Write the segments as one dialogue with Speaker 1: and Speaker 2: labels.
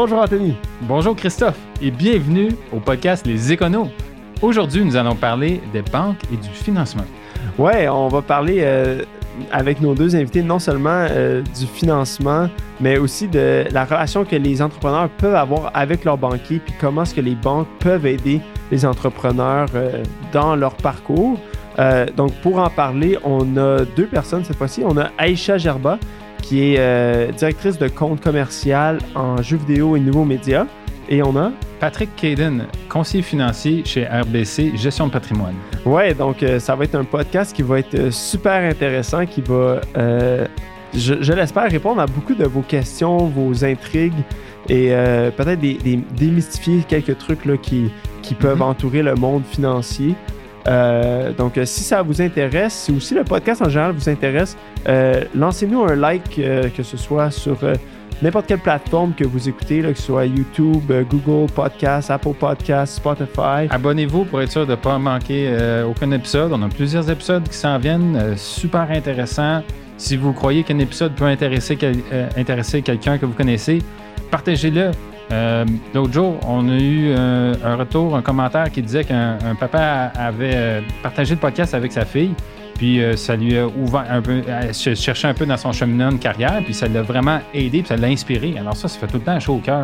Speaker 1: Bonjour Anthony.
Speaker 2: Bonjour Christophe et bienvenue au podcast Les Éconos. Aujourd'hui, nous allons parler des banques et du financement.
Speaker 1: Ouais, on va parler euh, avec nos deux invités non seulement euh, du financement, mais aussi de la relation que les entrepreneurs peuvent avoir avec leurs banquiers, puis comment est-ce que les banques peuvent aider les entrepreneurs euh, dans leur parcours. donc, pour en parler, on a deux personnes cette fois-ci. On a Aïcha Gerba, qui est directrice de compte commercial en jeux vidéo et nouveaux médias. Et on a
Speaker 2: Patrick Caden, conseiller financier chez RBC Gestion de patrimoine.
Speaker 1: Ouais, donc euh, ça va être un podcast qui va être euh, super intéressant, qui va, euh, je, l'espère, répondre à beaucoup de vos questions, vos intrigues et peut-être démystifier quelques trucs là, qui, qui peuvent mhm. entourer le monde financier. Donc, si ça vous intéresse, si aussi le podcast en général vous intéresse, lancez-nous un like, que ce soit sur n'importe quelle plateforme que vous écoutez, que ce soit YouTube, euh, Google Podcast, Apple Podcast, Spotify.
Speaker 2: Abonnez-vous pour être sûr de ne pas manquer euh, aucun épisode. On a plusieurs épisodes qui s'en viennent, euh, super intéressants. Si vous croyez qu'un épisode peut intéresser, intéresser quelqu'un que vous connaissez, partagez-le. L'autre jour, on a eu un retour, un commentaire qui disait qu'un papa avait partagé le podcast avec sa fille. Puis euh, ça lui a ouvert un peu, elle cherchait un peu dans son cheminement de carrière, puis ça l'a vraiment aidé, puis ça l'a inspiré. Alors ça, ça fait tout le temps chaud au cœur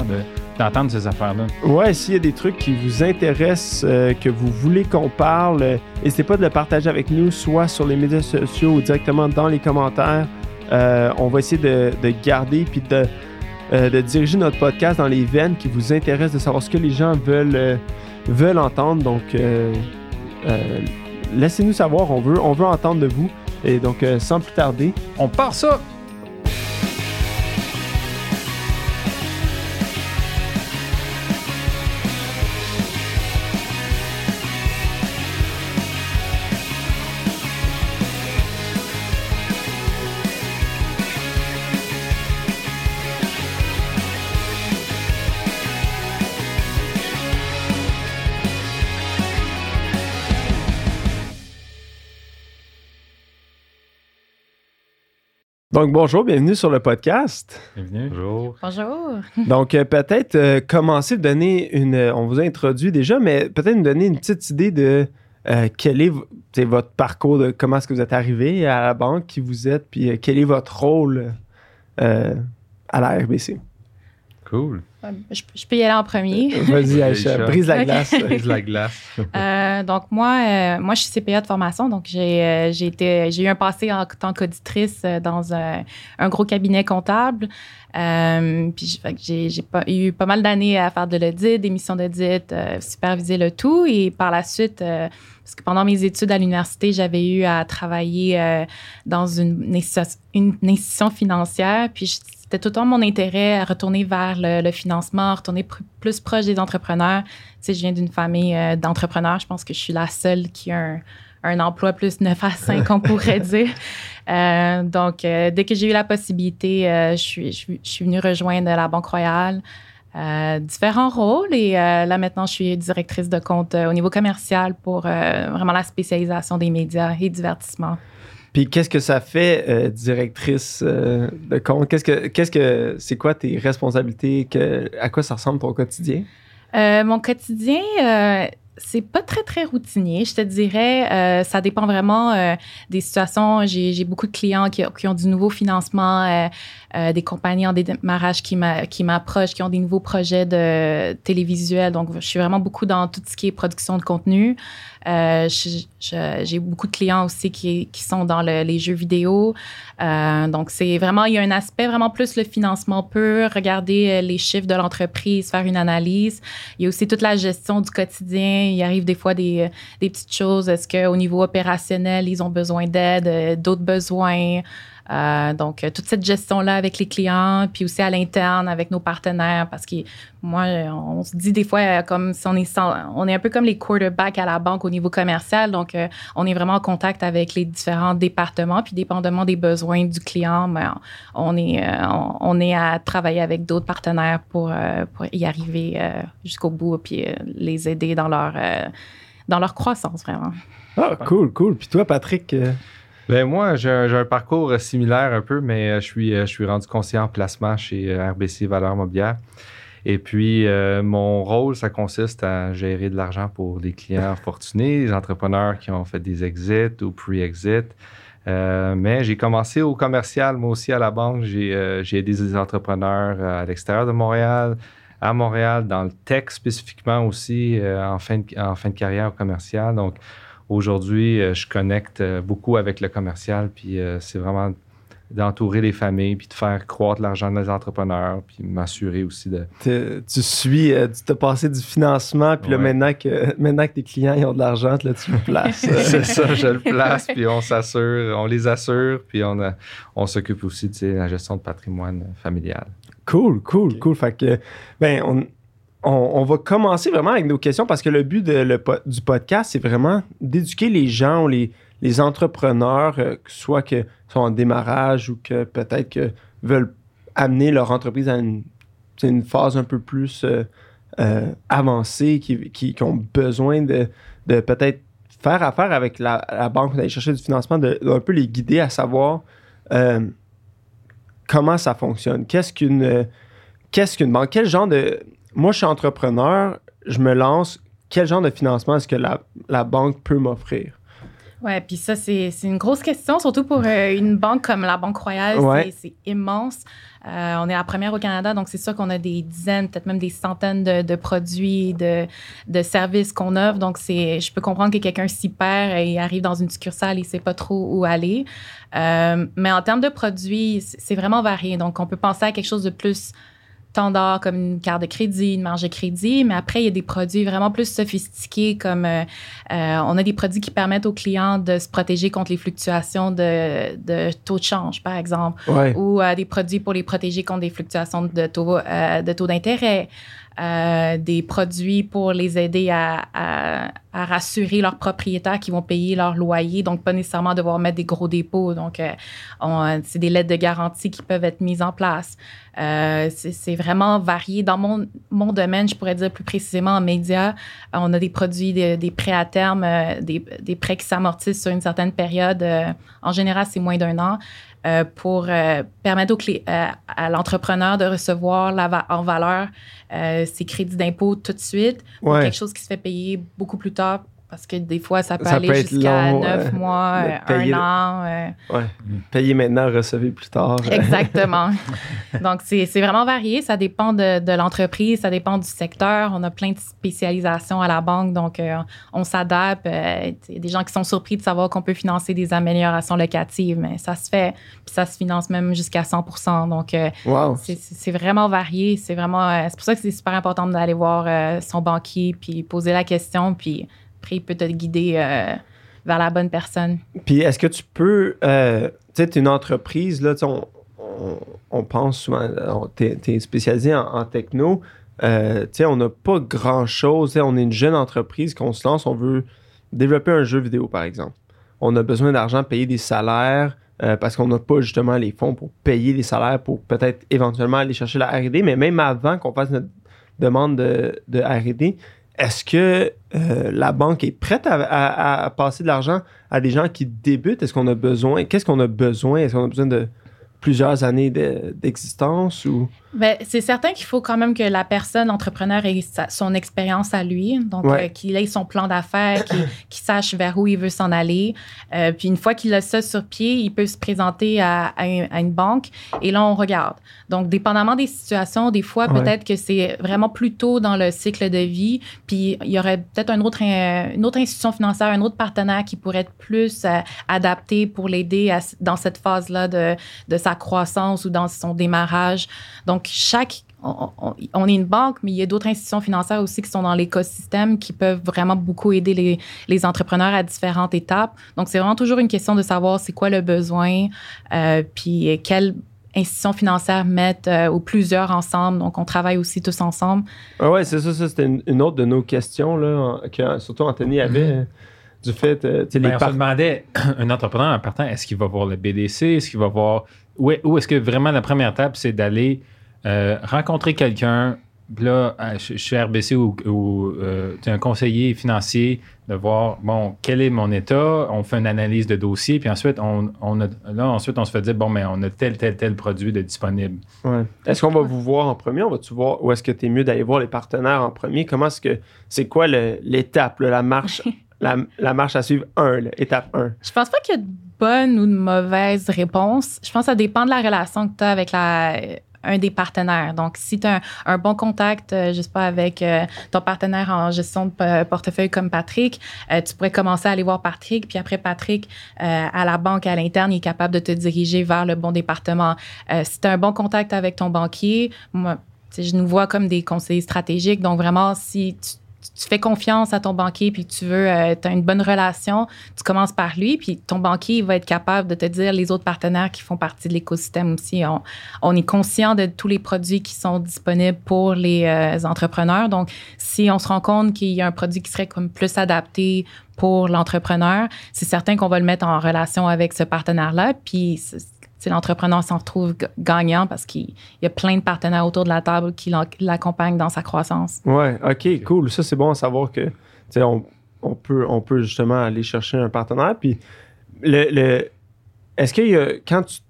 Speaker 2: d'entendre ces affaires-là.
Speaker 1: Ouais, s'il y a des trucs qui vous intéressent, euh, que vous voulez qu'on parle, euh, n'hésitez pas de le partager avec nous, soit sur les médias sociaux ou directement dans les commentaires. on va essayer de, garder puis de, de, diriger notre podcast dans les veines qui vous intéressent, de savoir ce que les gens veulent, veulent entendre. Donc, laissez-nous savoir, on veut, on veut entendre de vous. Et donc, euh, sans plus tarder,
Speaker 2: on part ça!
Speaker 1: Donc, bonjour, bienvenue sur le podcast.
Speaker 2: Bienvenue.
Speaker 3: Bonjour. Bonjour.
Speaker 1: Donc, euh, peut-être euh, commencer, donner une. Euh, on vous a introduit déjà, mais peut-être nous donner une petite idée de quel est, votre parcours, de comment est-ce que vous êtes arrivé à la banque, qui vous êtes, puis quel est votre rôle à la RBC.
Speaker 2: Cool.
Speaker 3: Je, peux y aller en premier.
Speaker 1: Vas-y, Aïcha, brise la glace.
Speaker 2: brise la glace.
Speaker 3: Euh, donc, moi, euh, moi, je suis CPA de formation. Donc, j'ai euh, j'ai eu un passé en tant qu'auditrice dans un, gros cabinet comptable. Puis, j'ai eu pas mal d'années à faire de l'audit, des missions d'audit, superviser le tout. Et par la suite, parce que pendant mes études à l'université, j'avais eu à travailler dans une, une, institution financière. Puis, c'était tout le temps mon intérêt à retourner vers le, financement, retourner plus proche des entrepreneurs. Tu sais, je viens d'une famille euh, d'entrepreneurs. Je pense que je suis la seule qui a un, emploi plus 9 à 5, on pourrait dire. Euh, donc, euh, dès que j'ai eu la possibilité, je, suis, je, suis venue rejoindre la Banque Royale. différents rôles et là maintenant je suis directrice de compte au niveau commercial pour vraiment la spécialisation des médias et divertissement.
Speaker 1: Puis qu'est-ce que ça fait, euh, directrice euh, de compte? Qu'est-ce que, qu'est-ce que, c'est quoi tes responsabilités? Que, à quoi ça ressemble ton quotidien?
Speaker 3: Euh, mon quotidien, c'est pas très, très routinier, je te dirais. ça dépend vraiment des situations. J'ai, beaucoup de clients qui, qui, ont du nouveau financement, des compagnies en démarrage qui, m'approchent, qui ont des nouveaux projets de télévisuels. Donc, je suis vraiment beaucoup dans tout ce qui est production de contenu. Euh, j'ai beaucoup de clients aussi qui, sont dans les jeux vidéo. Euh, donc, c'est vraiment, il y a un aspect vraiment plus le financement pur, regarder euh, les chiffres de l'entreprise, faire une analyse. Il y a aussi toute la gestion du quotidien. Il arrive des fois des petites choses. Est-ce qu'au niveau opérationnel, ils ont besoin d'aide, d'autres besoins? Euh, donc, euh, toute cette gestion-là avec les clients, puis aussi à l'interne avec nos partenaires, parce que moi, on se dit des fois euh, comme si on est, on est un peu comme les quarterbacks à la banque au niveau commercial. Donc, on est vraiment en contact avec les différents départements, puis dépendamment des besoins du client, ben, on, est, on, est à travailler avec d'autres partenaires pour, pour y arriver jusqu'au bout, puis les aider dans leur, dans leur croissance, vraiment.
Speaker 1: Ah, cool, cool. Puis toi, Patrick,
Speaker 4: ben moi, j'ai un, parcours similaire un peu, mais euh, je suis, euh, je suis rendu conseiller en placement chez euh, RBC Valeurs Mobilières. Et puis, euh, mon rôle, ça consiste à gérer de l'argent pour des clients fortunés, des entrepreneurs qui ont fait des exits ou pre-exits. Euh, mais j'ai commencé au commercial, moi aussi à la banque. J'ai euh, aidé des entrepreneurs à l'extérieur de Montréal, à Montréal, dans le tech spécifiquement aussi, en, fin de, en fin de carrière au commercial. Donc, aujourd'hui, je connecte beaucoup avec le commercial, puis c'est vraiment d'entourer les familles, puis de faire croître l'argent des entrepreneurs, puis m'assurer aussi de...
Speaker 1: tu suis, euh, tu t'as passé du financement, puis là, maintenant que, maintenant que tes clients ils ont de l'argent, là, tu le places.
Speaker 4: c'est ça, je le place, puis on s'assure, on les assure, puis on, on s'occupe aussi de la gestion de patrimoine familial.
Speaker 1: Cool, cool, cool. Fait que, ben, on, on, va commencer vraiment avec nos questions parce que le but de, du podcast, c'est vraiment d'éduquer les gens, les, les entrepreneurs, euh, soit que sont en démarrage ou que peut-être que veulent amener leur entreprise à une, phase un peu plus euh, euh, avancée, qui, ont besoin de, peut-être faire affaire avec la, banque, d'aller chercher du financement, de, un peu les guider à savoir comment ça fonctionne. Qu'est-ce qu'une qu'est-ce qu'une banque? Quel genre de. Moi, je suis entrepreneur, je me lance. Quel genre de financement est-ce que la banque peut m'offrir?
Speaker 3: Oui, puis ça, c'est une grosse question, surtout pour euh, une banque comme la Banque Royale. C'est immense. Euh, on est la première au Canada, donc c'est sûr qu'on a des dizaines, peut-être même des centaines de, produits, de, de services qu'on offre. Donc, je peux comprendre que quelqu'un s'y perd et arrive dans une succursale et ne sait pas trop où aller. Euh, mais en termes de produits, c'est vraiment varié. Donc, on peut penser à quelque chose de plus standard comme une carte de crédit, une marge de crédit, mais après, il y a des produits vraiment plus sophistiqués comme euh, euh, on a des produits qui permettent aux clients de se protéger contre les fluctuations de, de taux de change, par exemple, ou euh, des produits pour les protéger contre des fluctuations de taux, de taux d'intérêt. Euh, des produits pour les aider à, à, à, rassurer leurs propriétaires qui vont payer leur loyer, donc pas nécessairement devoir mettre des gros dépôts. Donc, euh, c'est des lettres de garantie qui peuvent être mises en place. Euh, c'est vraiment varié. Dans mon, mon domaine, je pourrais dire plus précisément en médias, on a des produits, des prêts à terme, des, des prêts qui s'amortissent sur une certaine période. en général, c'est moins d'un an. Euh, pour euh, permettre euh, à l'entrepreneur de recevoir la en valeur ses crédits d'impôt tout de suite pour quelque chose qui se fait payer beaucoup plus tard parce que des fois, ça peut aller jusqu'à neuf mois, un an.
Speaker 1: Ouais. Payer maintenant, recevoir plus tard.
Speaker 3: Exactement. Donc, c'est vraiment varié. Ça dépend de, l'entreprise, ça dépend du secteur. On a plein de spécialisations à la banque, donc on s'adapte. Il y a des gens qui sont surpris de savoir qu'on peut financer des améliorations locatives, mais ça se fait. Puis ça se finance même jusqu'à 100 Donc, c'est vraiment varié. C'est vraiment. c'est pour ça que c'est super important d'aller voir son banquier, puis poser la question, puis peut te guider euh, vers la bonne personne.
Speaker 1: Puis est-ce que tu peux, euh, tu sais, une entreprise, là, on, pense souvent, tu es, spécialisé en, techno, euh, tu sais, on n'a pas grand-chose, on est une jeune entreprise qu'on se lance, on veut développer un jeu vidéo, par exemple. On a besoin d'argent, payer des salaires, parce qu'on n'a pas justement les fonds pour payer les salaires pour peut-être éventuellement aller chercher la RD, mais même avant qu'on fasse notre demande de, de RD, est-ce que euh, la banque est prête à, passer de l'argent à des gens qui débutent? Est-ce qu'on a besoin? Qu'est-ce qu'on a besoin? Est-ce qu'on a besoin de plusieurs années d'existence ou?
Speaker 3: Ben, c'est certain qu'il faut quand même que la personne entrepreneur ait son expérience à lui, donc euh, qu'il ait son plan d'affaires, qu'il sache vers où il veut s'en aller. Euh, puis une fois qu'il a ça sur pied, il peut se présenter à, une, banque et là on regarde. Donc dépendamment des situations, des fois peut-être que c'est vraiment plus tôt dans le cycle de vie, puis il y aurait peut-être un autre, une autre institution financière, un autre partenaire qui pourrait être plus euh, adapté pour l'aider dans cette phase-là de, de sa croissance ou dans son démarrage. Donc chaque on, est une banque, mais il y a d'autres institutions financières aussi qui sont dans l'écosystème qui peuvent vraiment beaucoup aider les, entrepreneurs à différentes étapes. Donc, c'est vraiment toujours une question de savoir c'est quoi le besoin, euh, puis quelle institution financière mettent euh, ou plusieurs ensemble. Donc, on travaille aussi tous ensemble.
Speaker 1: Ah ouais, c'est ça, ça c'était une, autre de nos questions, là, que surtout Anthony avait. Mm-hmm. Du fait,
Speaker 2: euh, les ben, on se demandait, un entrepreneur en partant, est-ce qu'il va voir le BDC? Est-ce qu'il va voir. Ou est-ce que vraiment la première étape, c'est d'aller euh, rencontrer quelqu'un là, euh, je, je suis RBC ou, ou euh, tu es un conseiller financier, de voir, bon, quel est mon état, on fait une analyse de dossier, puis ensuite, on, on a, là, ensuite, on se fait dire, bon, mais on a tel, tel, tel produit de disponible.
Speaker 1: Ouais. Est-ce qu'on va vous voir en premier? On va-tu voir ou est-ce que tu es mieux d'aller voir les partenaires en premier? Comment est-ce que c'est quoi le- l'étape, là, la marche, la, la marche à suivre? 1, étape 1?
Speaker 3: Je pense pas qu'il y a de bonne ou de mauvaise réponse. Je pense que ça dépend de la relation que tu as avec la, un des partenaires. Donc, si tu as un, bon contact, euh, je sais pas, avec euh, ton partenaire en gestion de p- portefeuille comme Patrick, euh, tu pourrais commencer à aller voir Patrick, puis après Patrick, euh, à la banque, à l'interne, il est capable de te diriger vers le bon département. Euh, si tu as un bon contact avec ton banquier, moi, je nous vois comme des conseillers stratégiques. Donc, vraiment, si tu, tu fais confiance à ton banquier puis tu veux, tu as une bonne relation, tu commences par lui, puis ton banquier va être capable de te dire les autres partenaires qui font partie de l'écosystème aussi. On, on est conscient de tous les produits qui sont disponibles pour les euh, entrepreneurs. Donc, si on se rend compte qu'il y a un produit qui serait comme plus adapté pour l'entrepreneur, c'est certain qu'on va le mettre en relation avec ce partenaire-là. Puis, l'entrepreneur s'en retrouve gagnant parce qu'il y a plein de partenaires autour de la table qui l'accompagnent dans sa croissance.
Speaker 1: Ouais, ok, cool. Ça, c'est bon à savoir que, tu sais, on, on peut, on peut justement aller chercher un partenaire. Puis, le, le- est-ce qu'il y a, quand tu-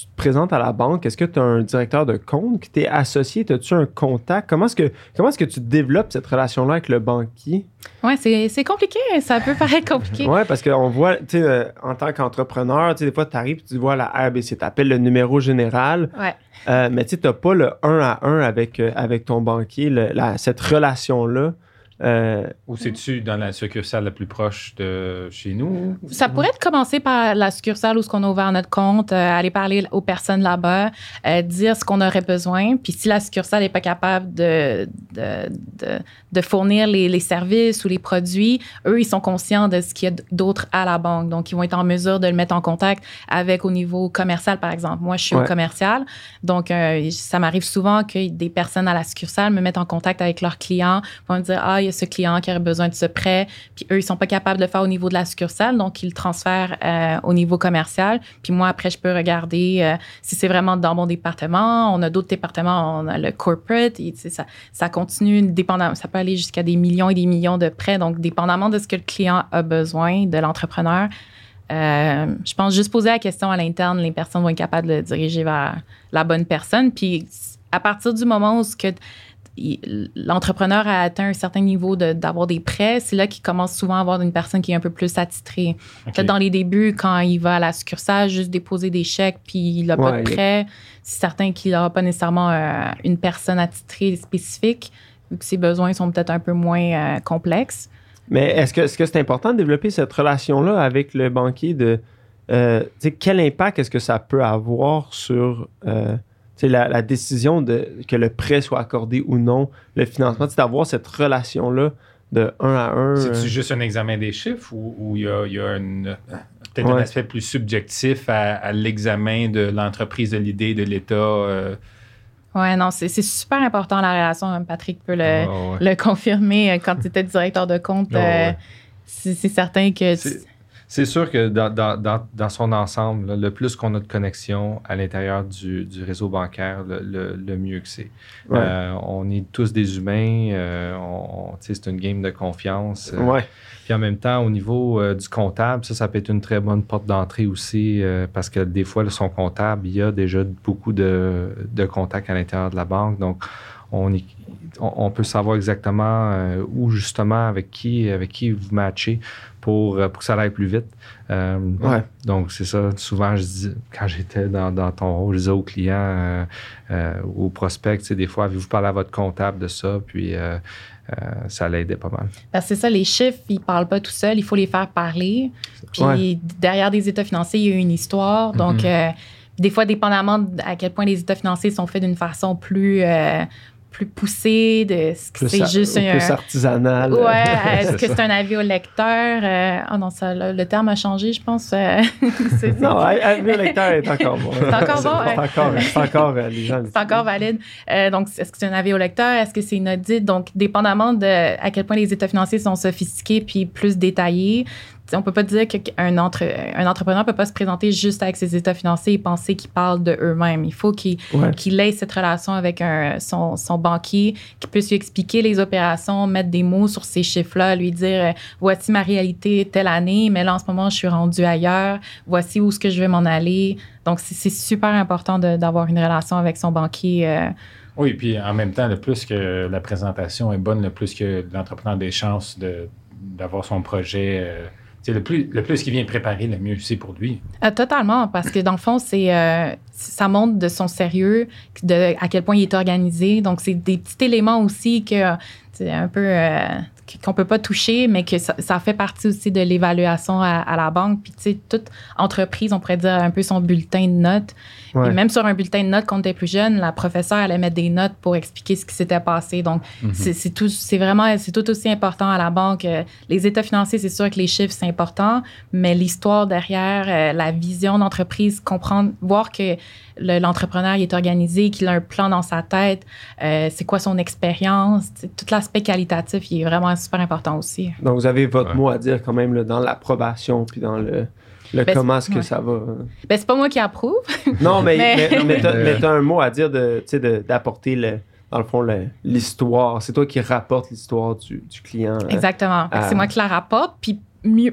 Speaker 1: tu te présentes à la banque, est-ce que tu as un directeur de compte qui t'est associé? As-tu un contact? Comment est-ce que, comment est-ce que tu développes cette relation-là avec le banquier?
Speaker 3: Ouais, c'est c'est compliqué. Ça peut paraître compliqué.
Speaker 1: Ouais, parce qu'on voit, tu sais, euh, en tant qu'entrepreneur, tu sais, des fois, tu arrives et tu vois la RBC, tu appelles le numéro général,
Speaker 3: Ouais.
Speaker 1: euh, mais tu n'as pas le 1 à 1 avec, euh, avec ton banquier, le- la- cette relation-là. Euh,
Speaker 2: Ou c'est-tu dans la succursale la plus proche de chez nous?
Speaker 3: Ça pourrait être commencer par la succursale où ce qu'on a ouvert notre compte, euh, aller parler aux personnes là-bas, euh, dire ce qu'on aurait besoin. Puis si la succursale n'est pas capable de, de, de, de fournir les, les services ou les produits, eux, ils sont conscients de ce qu'il y a d'autre à la banque. Donc, ils vont être en mesure de le mettre en contact avec au niveau commercial, par exemple. Moi, je suis
Speaker 1: Ouais.
Speaker 3: au commercial. Donc, euh, ça m'arrive souvent que des personnes à la succursale me mettent en contact avec leurs clients, vont me dire, ah, il ce client qui aurait besoin de ce prêt. Puis eux, ils sont pas capables de le faire au niveau de la succursale, donc ils le transfèrent euh, au niveau commercial. Puis moi, après, je peux regarder euh, si c'est vraiment dans mon département. On a d'autres départements, on a le corporate. Et, ça, continue, dépendamment, ça peut aller jusqu'à des millions et des millions de prêts. Donc, dépendamment de ce que le client a besoin de l'entrepreneur, euh, je pense juste poser la question à l'interne, les personnes vont être capables de le diriger vers la bonne personne. Puis à partir du moment où ce que l'entrepreneur a atteint un certain niveau de- d'avoir des prêts, c'est là qu'il commence souvent à avoir une personne qui est un peu plus attitrée. Peut-être dans les débuts, quand il va à la succursale, juste déposer des chèques, puis il n'a pas
Speaker 1: Ouais,
Speaker 3: de
Speaker 1: il-
Speaker 3: prêt, c'est certain qu'il n'aura pas nécessairement euh, une personne attitrée spécifique, vu que ses besoins sont peut-être un peu moins euh, complexes.
Speaker 1: mais est-ce que c'est important de développer cette relation-là avec le banquier de euh, quel impact est-ce que ça peut avoir sur la, la décision de que le prêt soit accordé ou non, le financement, c'est d'avoir cette relation-là de 1 à 1.
Speaker 2: C'est-tu juste un examen des chiffres ou ou il y a, il y a une- euh, peut-être un aspect plus subjectif à, à l'examen de l'entreprise, de l'idée, de l'État? euh?
Speaker 3: Ouais, non, c'est c'est super important la relation. hein, Patrick peut le,
Speaker 2: Ah, ouais.
Speaker 3: le confirmer euh, quand tu étais directeur de compte.
Speaker 2: Ah, ouais.
Speaker 3: euh, c'est c'est certain que. tu-
Speaker 4: C'est- sûr que dans, dans- dans- son ensemble, là, le plus qu'on a de connexion à l'intérieur du, du réseau bancaire, le, le- le mieux que c'est.
Speaker 1: Ouais.
Speaker 4: Euh, on est tous des humains, euh, on- c'est une game de confiance. euh,
Speaker 1: ouais.
Speaker 4: Puis en même temps, au niveau du comptable, ça, ça peut être une très bonne porte d'entrée aussi, euh, parce que des fois, là, son comptable, il y a déjà beaucoup de, de contacts à l'intérieur de la banque. Donc, on, est- on, on peut savoir exactement euh, où, justement, avec qui, avec qui vous matchez pour, euh, pour que ça aille plus vite. Euh,
Speaker 1: Ouais.
Speaker 4: Donc, c'est ça. Souvent, je dis, quand j'étais dans, dans ton rôle, je disais aux clients, euh, euh, aux prospects, tu sais, des fois, avez-vous parlé à votre comptable de ça? Puis, euh, euh, ça l'aidait pas mal.
Speaker 3: Parce que c'est ça, les chiffres, ils parlent pas tout seuls, il faut les faire parler. Puis
Speaker 1: Ouais.
Speaker 3: derrière des états financiers, il y a une histoire. Donc,
Speaker 2: Mhm.
Speaker 3: euh, des fois, dépendamment de à quel point les états financiers sont faits d'une façon plus, euh, plus poussée, de ce que
Speaker 1: Plus,
Speaker 3: c'est juste
Speaker 1: plus
Speaker 3: un.
Speaker 1: artisanal.
Speaker 3: Ouais, est-ce que c'est un avis au lecteur? Euh, Ah non, ça, le, le terme a changé, je pense. euh,
Speaker 1: Non, le lecteur est encore bon.
Speaker 3: C'est encore bon,
Speaker 1: C'est encore, c'est encore euh, les gens.
Speaker 3: C'est encore valide. Euh, donc, est-ce que c'est un avis au lecteur? Est-ce que c'est une audit? Donc, dépendamment de à quel point les états financiers sont sophistiqués puis plus détaillés, on peut pas dire qu'un entre, un entrepreneur peut pas se présenter juste avec ses états financiers et penser qu'il parle de eux-mêmes. Il faut qu'il qu'il ait cette relation avec un, son, son banquier, qu'il puisse lui expliquer les opérations, mettre des mots sur ces chiffres-là, lui dire euh, voici ma réalité telle année, mais là en ce moment je suis rendu ailleurs, voici où est-ce que je vais m'en aller. Donc c'est super important d'avoir une relation avec son banquier. Euh.
Speaker 2: oui, puis en même temps, le plus que la présentation est bonne, le plus que l'entrepreneur a des chances d'avoir son projet. Euh, le plus, le plus qu'il vient préparer, le mieux c'est pour lui.
Speaker 3: Euh, totalement, parce que dans le fond, c'est euh, ça montre de son sérieux, de à quel point il est organisé. Donc, c'est des petits éléments aussi que c'est un peu euh, qu'on peut pas toucher, mais que ça, fait partie aussi de l'évaluation à, la banque. Puis, tu sais, toute entreprise, on pourrait dire un peu son bulletin de notes. Et même sur un bulletin de notes, quand on était plus jeune, la professeure allait mettre des notes pour expliquer ce qui s'était passé. Donc, mhm. c'est tout, c'est vraiment, c'est tout aussi important à la banque. Les états financiers, c'est sûr que les chiffres, c'est important, mais l'histoire derrière, euh, la vision d'entreprise, comprendre, voir que l'entrepreneur est organisé, qu'il a un plan dans sa tête, euh, c'est quoi son expérience, tout l'aspect qualitatif, il est vraiment super important aussi.
Speaker 1: Donc, vous avez votre mot à dire quand même dans l'approbation puis dans le, le ben, comment est-ce que ça va?
Speaker 3: Ben, c'est pas moi qui approuve.
Speaker 1: non, mais, mais, mais, t'as, un mot à dire de, d'apporter le, dans le fond, l'histoire. C'est toi qui rapporte l'histoire du, du client.
Speaker 3: Hein, Exactement. C'est moi qui la rapporte. Puis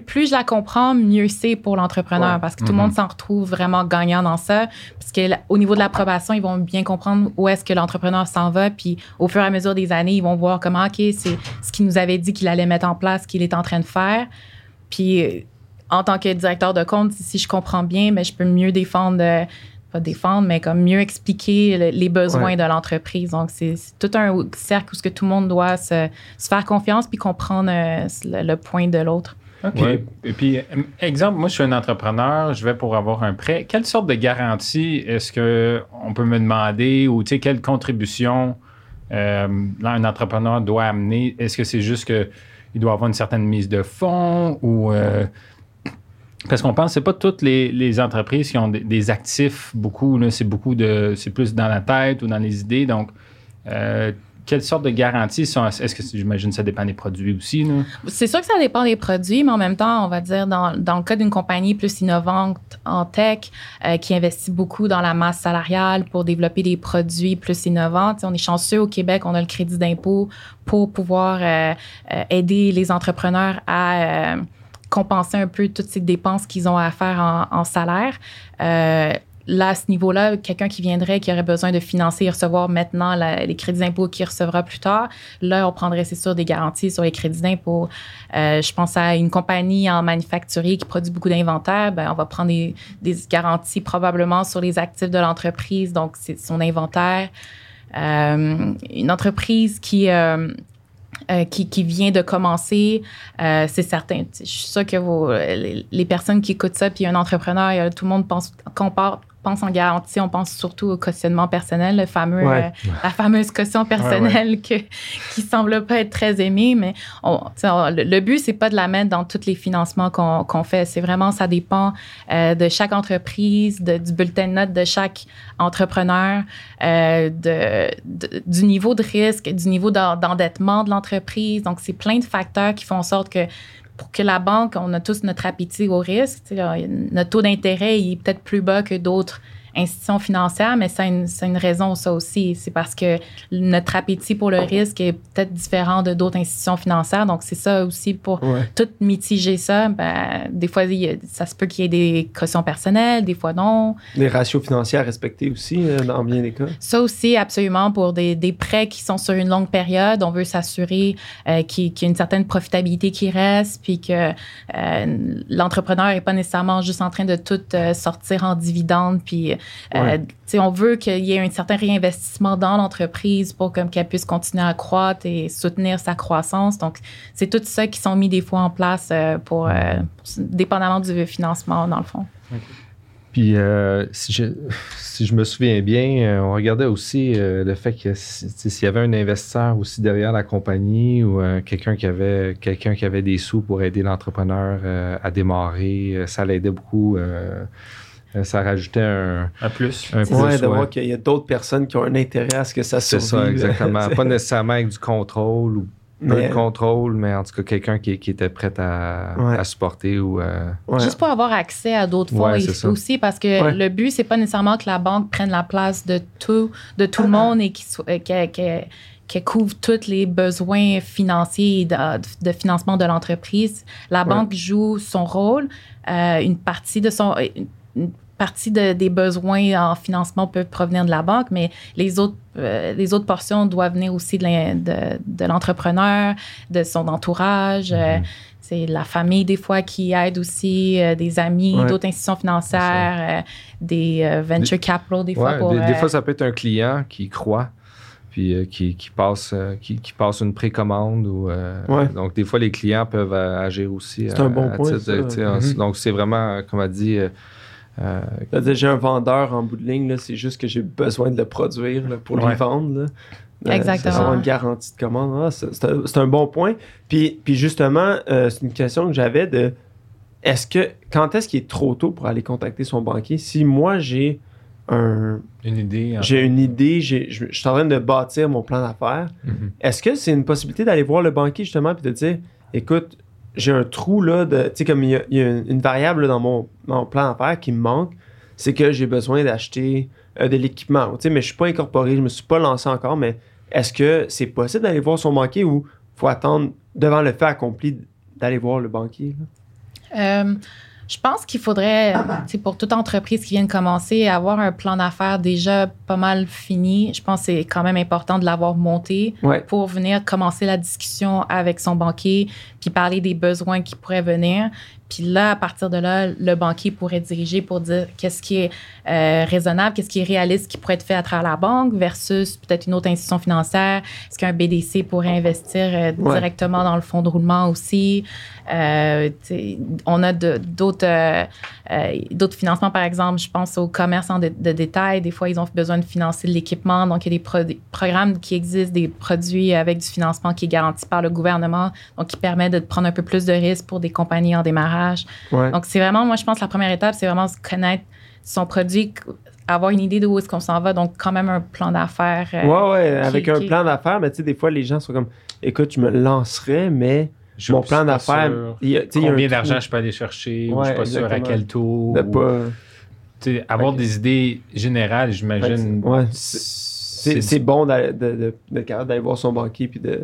Speaker 3: plus je la comprends, mieux c'est pour l'entrepreneur parce que tout le monde mm-hmm. s'en retrouve vraiment gagnant dans ça. Parce qu'au niveau de l'approbation, ils vont bien comprendre où est-ce que l'entrepreneur s'en va. Puis au fur et à mesure des années, ils vont voir comment, OK, c'est ce qu'il nous avait dit qu'il allait mettre en place, qu'il est en train de faire. Puis en tant que directeur de compte, si je comprends bien, mais je peux mieux défendre. Euh, pas défendre, mais comme mieux expliquer les besoins de l'entreprise. Donc, c'est tout un cercle où ce que tout le monde doit se, faire confiance puis comprendre euh, le, point de l'autre.
Speaker 2: OK. Et puis, exemple, moi, je suis un entrepreneur, je vais pour avoir un prêt. Quelle sorte de garantie est-ce qu'on peut me demander ou, tu sais, quelle contribution euh, un entrepreneur doit amener? Est-ce que c'est juste qu'il doit avoir une certaine mise de fonds ou... Euh, parce qu'on pense que c'est pas toutes les, entreprises qui ont des, actifs beaucoup, c'est beaucoup de. c'est plus dans la tête ou dans les idées. Donc, euh, quelle sorte de garanties sont. Est-ce que j'imagine ça dépend des produits aussi?
Speaker 3: C'est sûr que ça dépend des produits, mais en même temps, on va dire dans, dans le cas d'une compagnie plus innovante en tech euh, qui investit beaucoup dans la masse salariale pour développer des produits plus innovants. on est chanceux au Québec, on a le crédit d'impôt pour pouvoir euh, euh, aider les entrepreneurs à compenser un peu toutes ces dépenses qu'ils ont à faire en, en salaire là, à ce niveau-là, quelqu'un qui viendrait, qui aurait besoin de financer et recevoir maintenant les crédits d'impôt qu'il recevra plus tard, là, on prendrait, c'est sûr, des garanties sur les crédits d'impôt. Euh, je pense à une compagnie en manufacturier qui produit beaucoup d'inventaire. Ben, on va prendre des, garanties probablement sur les actifs de l'entreprise, donc c'est son inventaire. Euh, une entreprise qui... Euh, qui, qui, vient de commencer, c'est certain. Je suis sûre que les, personnes qui écoutent ça, puis un entrepreneur, tout le monde pense, compare pense en garantie, on pense surtout au cautionnement personnel, le fameux, euh, la fameuse caution personnelle Que, qui semble pas être très aimée. Mais on, le, but, c'est pas de la mettre dans tous les financements qu'on fait. C'est vraiment, ça dépend euh, de chaque entreprise, du bulletin de notes de chaque entrepreneur, euh, de, du niveau de risque, du niveau d'endettement de l'entreprise. Donc, c'est plein de facteurs qui font en sorte que pour que la banque, on a tous notre appétit au risque. Notre taux d'intérêt est peut-être plus bas que d'autres institutions financières, mais c'est une, une, raison, ça aussi. C'est parce que notre appétit pour le risque est peut-être différent de d'autres institutions financières. Donc, c'est ça aussi pour tout mitiger ça. Ben, des fois, ça se peut qu'il y ait des cautions personnelles, des fois non.
Speaker 1: Des ratios financiers à respecter aussi, euh, dans bien des cas.
Speaker 3: Ça aussi, absolument. Pour des, des prêts qui sont sur une longue période, on veut s'assurer euh, qu'il y a une certaine profitabilité qui reste, puis que euh, l'entrepreneur n'est pas nécessairement juste en train de tout sortir en dividendes, puis euh, on veut qu'il y ait un certain réinvestissement dans l'entreprise pour qu'elle puisse continuer à croître et soutenir sa croissance. Donc, c'est tout ça qui sont mis des fois en place euh, pour, euh, dépendamment du financement, dans le fond.
Speaker 4: Puis, si, je, me souviens bien, on regardait aussi le fait que s'il y avait un investisseur aussi derrière la compagnie ou quelqu'un qui avait quelqu'un qui avait des sous pour aider l'entrepreneur à démarrer, ça l'aidait beaucoup euh, ça rajoutait un,
Speaker 2: un plus.
Speaker 1: Un plus de voir qu'il y a d'autres personnes qui ont un intérêt à ce que ça survive.
Speaker 4: C'est ça, exactement. pas nécessairement avec du contrôle ou Peu
Speaker 1: Mais-
Speaker 4: de contrôle, mais en tout cas, quelqu'un qui, qui était prêt à,
Speaker 1: Ouais.
Speaker 4: à supporter ou. euh,
Speaker 1: Ouais.
Speaker 3: Juste pour avoir accès à d'autres fonds
Speaker 4: Ouais,
Speaker 3: et aussi parce que
Speaker 1: Ouais.
Speaker 3: le but c'est pas nécessairement que la banque prenne la place de tout de tout le monde et qu'il soit- euh, qu'elle qu'elle couvre tous les besoins financiers et de, de financement de l'entreprise. La
Speaker 1: Ouais.
Speaker 3: banque joue son rôle, euh, une partie de son une partie de- des besoins en financement peuvent provenir de la banque, mais les autres, euh, les autres portions doivent venir aussi de l'in- de, de l'entrepreneur, de son entourage. euh,
Speaker 4: Mhm.
Speaker 3: c'est la famille, des fois, qui aide aussi, euh, des amis,
Speaker 1: Ouais.
Speaker 3: d'autres institutions financières, euh, des euh, venture capital, des fois.
Speaker 4: Ouais,
Speaker 3: pour,
Speaker 4: des, des fois, ça peut être un client qui croit, puis euh, qui, qui passe, euh, qui, qui passe une précommande. Ou, euh,
Speaker 1: Ouais.
Speaker 4: Donc, des fois, les clients peuvent euh, agir aussi.
Speaker 1: C'est un bon
Speaker 4: à
Speaker 1: point,
Speaker 4: titre
Speaker 1: ça.
Speaker 2: Mhm.
Speaker 4: Donc, c'est vraiment, comme a dit, euh,
Speaker 1: C'est-à-dire, j'ai un vendeur en bout de ligne, là, c'est juste que j'ai besoin de le produire là, pour
Speaker 2: Ouais.
Speaker 1: lui vendre. là. Euh,
Speaker 3: Exactement.
Speaker 1: c'est avoir une garantie de commande. Ah, c'est un, c'est un bon point. Puis, puis justement, euh, c'est une question que j'avais de est-ce que quand est-ce qu'il est trop tôt pour aller contacter son banquier? Si moi j'ai un
Speaker 2: Une idée.
Speaker 1: j'ai une idée, j'ai- je je suis en train de bâtir mon plan d'affaires,
Speaker 2: Mhm.
Speaker 1: est-ce que c'est une possibilité d'aller voir le banquier justement puis de dire écoute, j'ai un trou là de. Tu sais, comme il y a, une, variable dans mon, plan d'affaires qui me manque, c'est que j'ai besoin d'acheter euh, de l'équipement. Tu sais, mais je suis pas incorporé, je me suis pas lancé encore, mais est-ce que c'est possible d'aller voir son banquier ou faut attendre devant le fait accompli d'aller voir le banquier?
Speaker 3: Euh, je pense qu'il faudrait, sais, pour toute entreprise qui vient de commencer, avoir un plan d'affaires déjà pas mal fini. Je pense que c'est quand même important de l'avoir monté
Speaker 1: Ouais.
Speaker 3: pour venir commencer la discussion avec son banquier, puis parler des besoins qui pourraient venir. Puis là, à partir de là, le banquier pourrait diriger pour dire qu'est-ce qui est euh, raisonnable, qu'est-ce qui est réaliste qui pourrait être fait à travers la banque versus peut-être une autre institution financière. Est-ce qu'un BDC pourrait investir euh,
Speaker 1: Ouais.
Speaker 3: directement dans le fonds de roulement aussi? Euh, on a d'autres euh, d'autres financements, par exemple, je pense au commerce en dé- de détail. Des fois, ils ont besoin de financer de l'équipement. Donc, il y a des pro- des programmes qui existent, des produits avec du financement qui est garanti par le gouvernement, donc qui permet de prendre un peu plus de risques pour des compagnies en démarrage.
Speaker 1: Ouais.
Speaker 3: Donc, c'est vraiment, moi, je pense que la première étape, c'est vraiment se connaître son produit, avoir une idée de où est-ce qu'on s'en va. Donc, quand même un plan d'affaires. euh,
Speaker 1: ouais, ouais, avec
Speaker 3: qui-
Speaker 1: un
Speaker 3: qui-
Speaker 1: plan d'affaires, mais tu sais, des fois, les gens sont comme écoute, je me lancerais, mais
Speaker 2: Je
Speaker 1: mon plan d'affaires,
Speaker 2: Combien d'argent je peux aller chercher? ou je suis pas sûr à quel taux.
Speaker 1: de pas-
Speaker 2: avoir des idées générales, j'imagine.
Speaker 1: Ouais,
Speaker 2: c'est
Speaker 1: bon d'aller- de, de, d'être capable d'aller voir son banquier puis de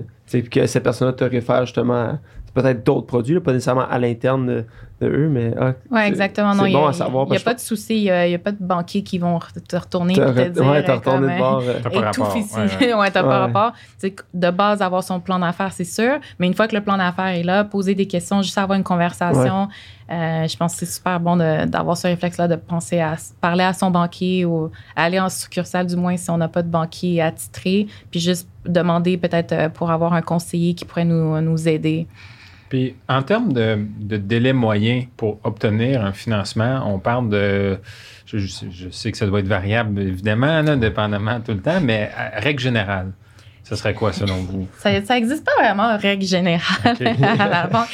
Speaker 1: que cette personne-là te réfère justement à peut-être d'autres produits, là, pas nécessairement à l'interne de, eux, mais ah,
Speaker 3: Oui, exactement. Non,
Speaker 1: C'est
Speaker 3: a-
Speaker 1: bon à savoir.
Speaker 3: Il n'y a pas de souci. Il n'y a, a pas de banquiers qui vont te retourner et te dire.
Speaker 1: ouais, t'as
Speaker 3: euh,
Speaker 1: retourné
Speaker 3: comme,
Speaker 1: de
Speaker 3: euh,
Speaker 1: bord. euh,
Speaker 2: T'as pas
Speaker 3: et tout
Speaker 2: rapport,
Speaker 3: ici.
Speaker 2: ouais,
Speaker 3: Ouais, t'as
Speaker 1: Ouais.
Speaker 3: pas rapport. De base, avoir son plan d'affaires, c'est sûr. Mais une fois que le plan d'affaires est là, poser des questions, juste avoir une conversation. euh, je pense que c'est super bon de- d'avoir ce réflexe-là, de penser à parler à son banquier ou aller en succursale, du moins, si on n'a pas de banquier attitré. Puis juste demander peut-être euh, pour avoir un conseiller qui pourrait nous, nous aider.
Speaker 2: Puis, en termes de, de délai moyen pour obtenir un financement, on parle de. Je, je sais- que ça doit être variable, évidemment, là, dépendamment tout le temps, mais à règle générale, ce serait quoi selon vous?
Speaker 3: Ça n'existe pas vraiment en règle générale à la banque.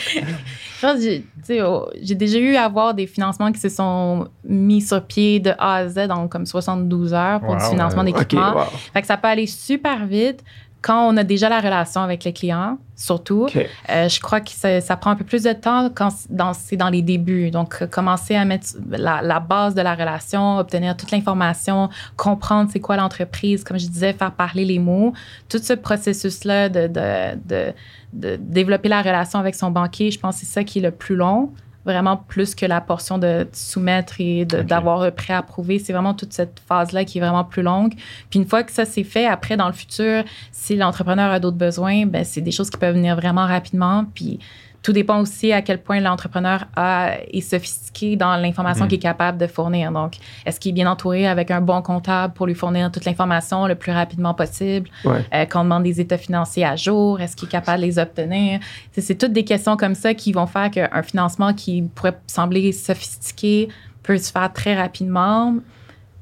Speaker 3: J'ai- oh, déjà eu à avoir des financements qui se sont mis sur pied de A à Z en comme 72 heures pour du financement d'équipement.
Speaker 1: wow.
Speaker 3: Fait que ça peut aller super vite quand on a déjà la relation avec les clients, surtout. Euh, je crois que ça, ça prend un peu plus de temps quand c'est dans, dans les débuts. Donc, euh, commencer à mettre la, la base de la relation, obtenir toute l'information, comprendre c'est quoi l'entreprise, comme je disais, faire parler les mots. Tout ce processus-là de, de, de, de développer la relation avec son banquier, je pense que c'est ça qui est le plus long. Vraiment plus que la portion de soumettre et d'avoir un prêt approuvé. C'est vraiment toute cette phase-là qui est vraiment plus longue. Puis une fois que ça c'est fait, après, dans le futur, si l'entrepreneur a d'autres besoins, ben, c'est des choses qui peuvent venir vraiment rapidement. Puis tout dépend aussi à quel point l'entrepreneur est sophistiqué dans l'information
Speaker 2: Mhm.
Speaker 3: qu'il est capable de fournir. Donc, est-ce qu'il est bien entouré avec un bon comptable pour lui fournir toute l'information le plus rapidement possible?
Speaker 1: Ouais.
Speaker 3: Euh, quand on demande des états financiers à jour, est-ce qu'il est capable de les obtenir? C'est toutes des questions comme ça qui vont faire qu'un financement qui pourrait sembler sophistiqué peut se faire très rapidement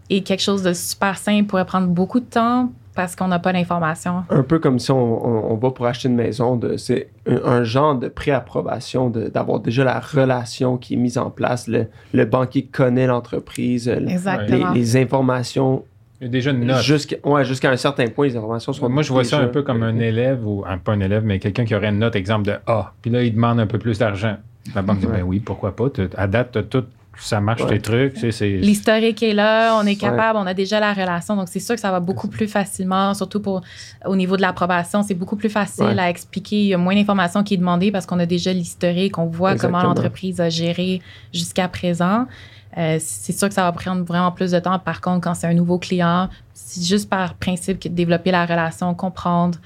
Speaker 3: et quelque chose de super simple pourrait prendre beaucoup de temps parce qu'on n'a pas l'information.
Speaker 1: Un peu comme si on, on- on va pour acheter une maison, de, c'est un, un genre de préapprobation, de- d'avoir déjà la relation qui est mise en place. Le, le banquier connaît l'entreprise, le- les,
Speaker 3: Exactement.
Speaker 1: les informations
Speaker 2: Il y a déjà une note.
Speaker 1: Jusqu'à ouais, jusqu'à un certain point, les informations sont.
Speaker 2: Moi, je vois ça un peu comme un élève, ou un, pas un élève, mais quelqu'un qui aurait une note, exemple, de A. Puis là, il demande un peu plus d'argent. La banque dit,
Speaker 1: Ouais.
Speaker 2: ben oui, pourquoi pas. Tu- À date, t'as tout, ça marche
Speaker 1: Ouais.
Speaker 2: tes trucs. tu sais, c'est-
Speaker 3: L'historique est là, on est capable, on a déjà la relation, donc c'est sûr que ça va beaucoup plus facilement, surtout pour au niveau de l'approbation, c'est beaucoup plus facile
Speaker 1: Ouais.
Speaker 3: à expliquer. Il y a moins d'informations qui est demandée parce qu'on a déjà l'historique, on voit
Speaker 1: Exactement.
Speaker 3: comment l'entreprise a géré jusqu'à présent. Euh, c'est sûr que ça va prendre vraiment plus de temps. Par contre, quand c'est un nouveau client, c'est juste par principe que de développer la relation, comprendre.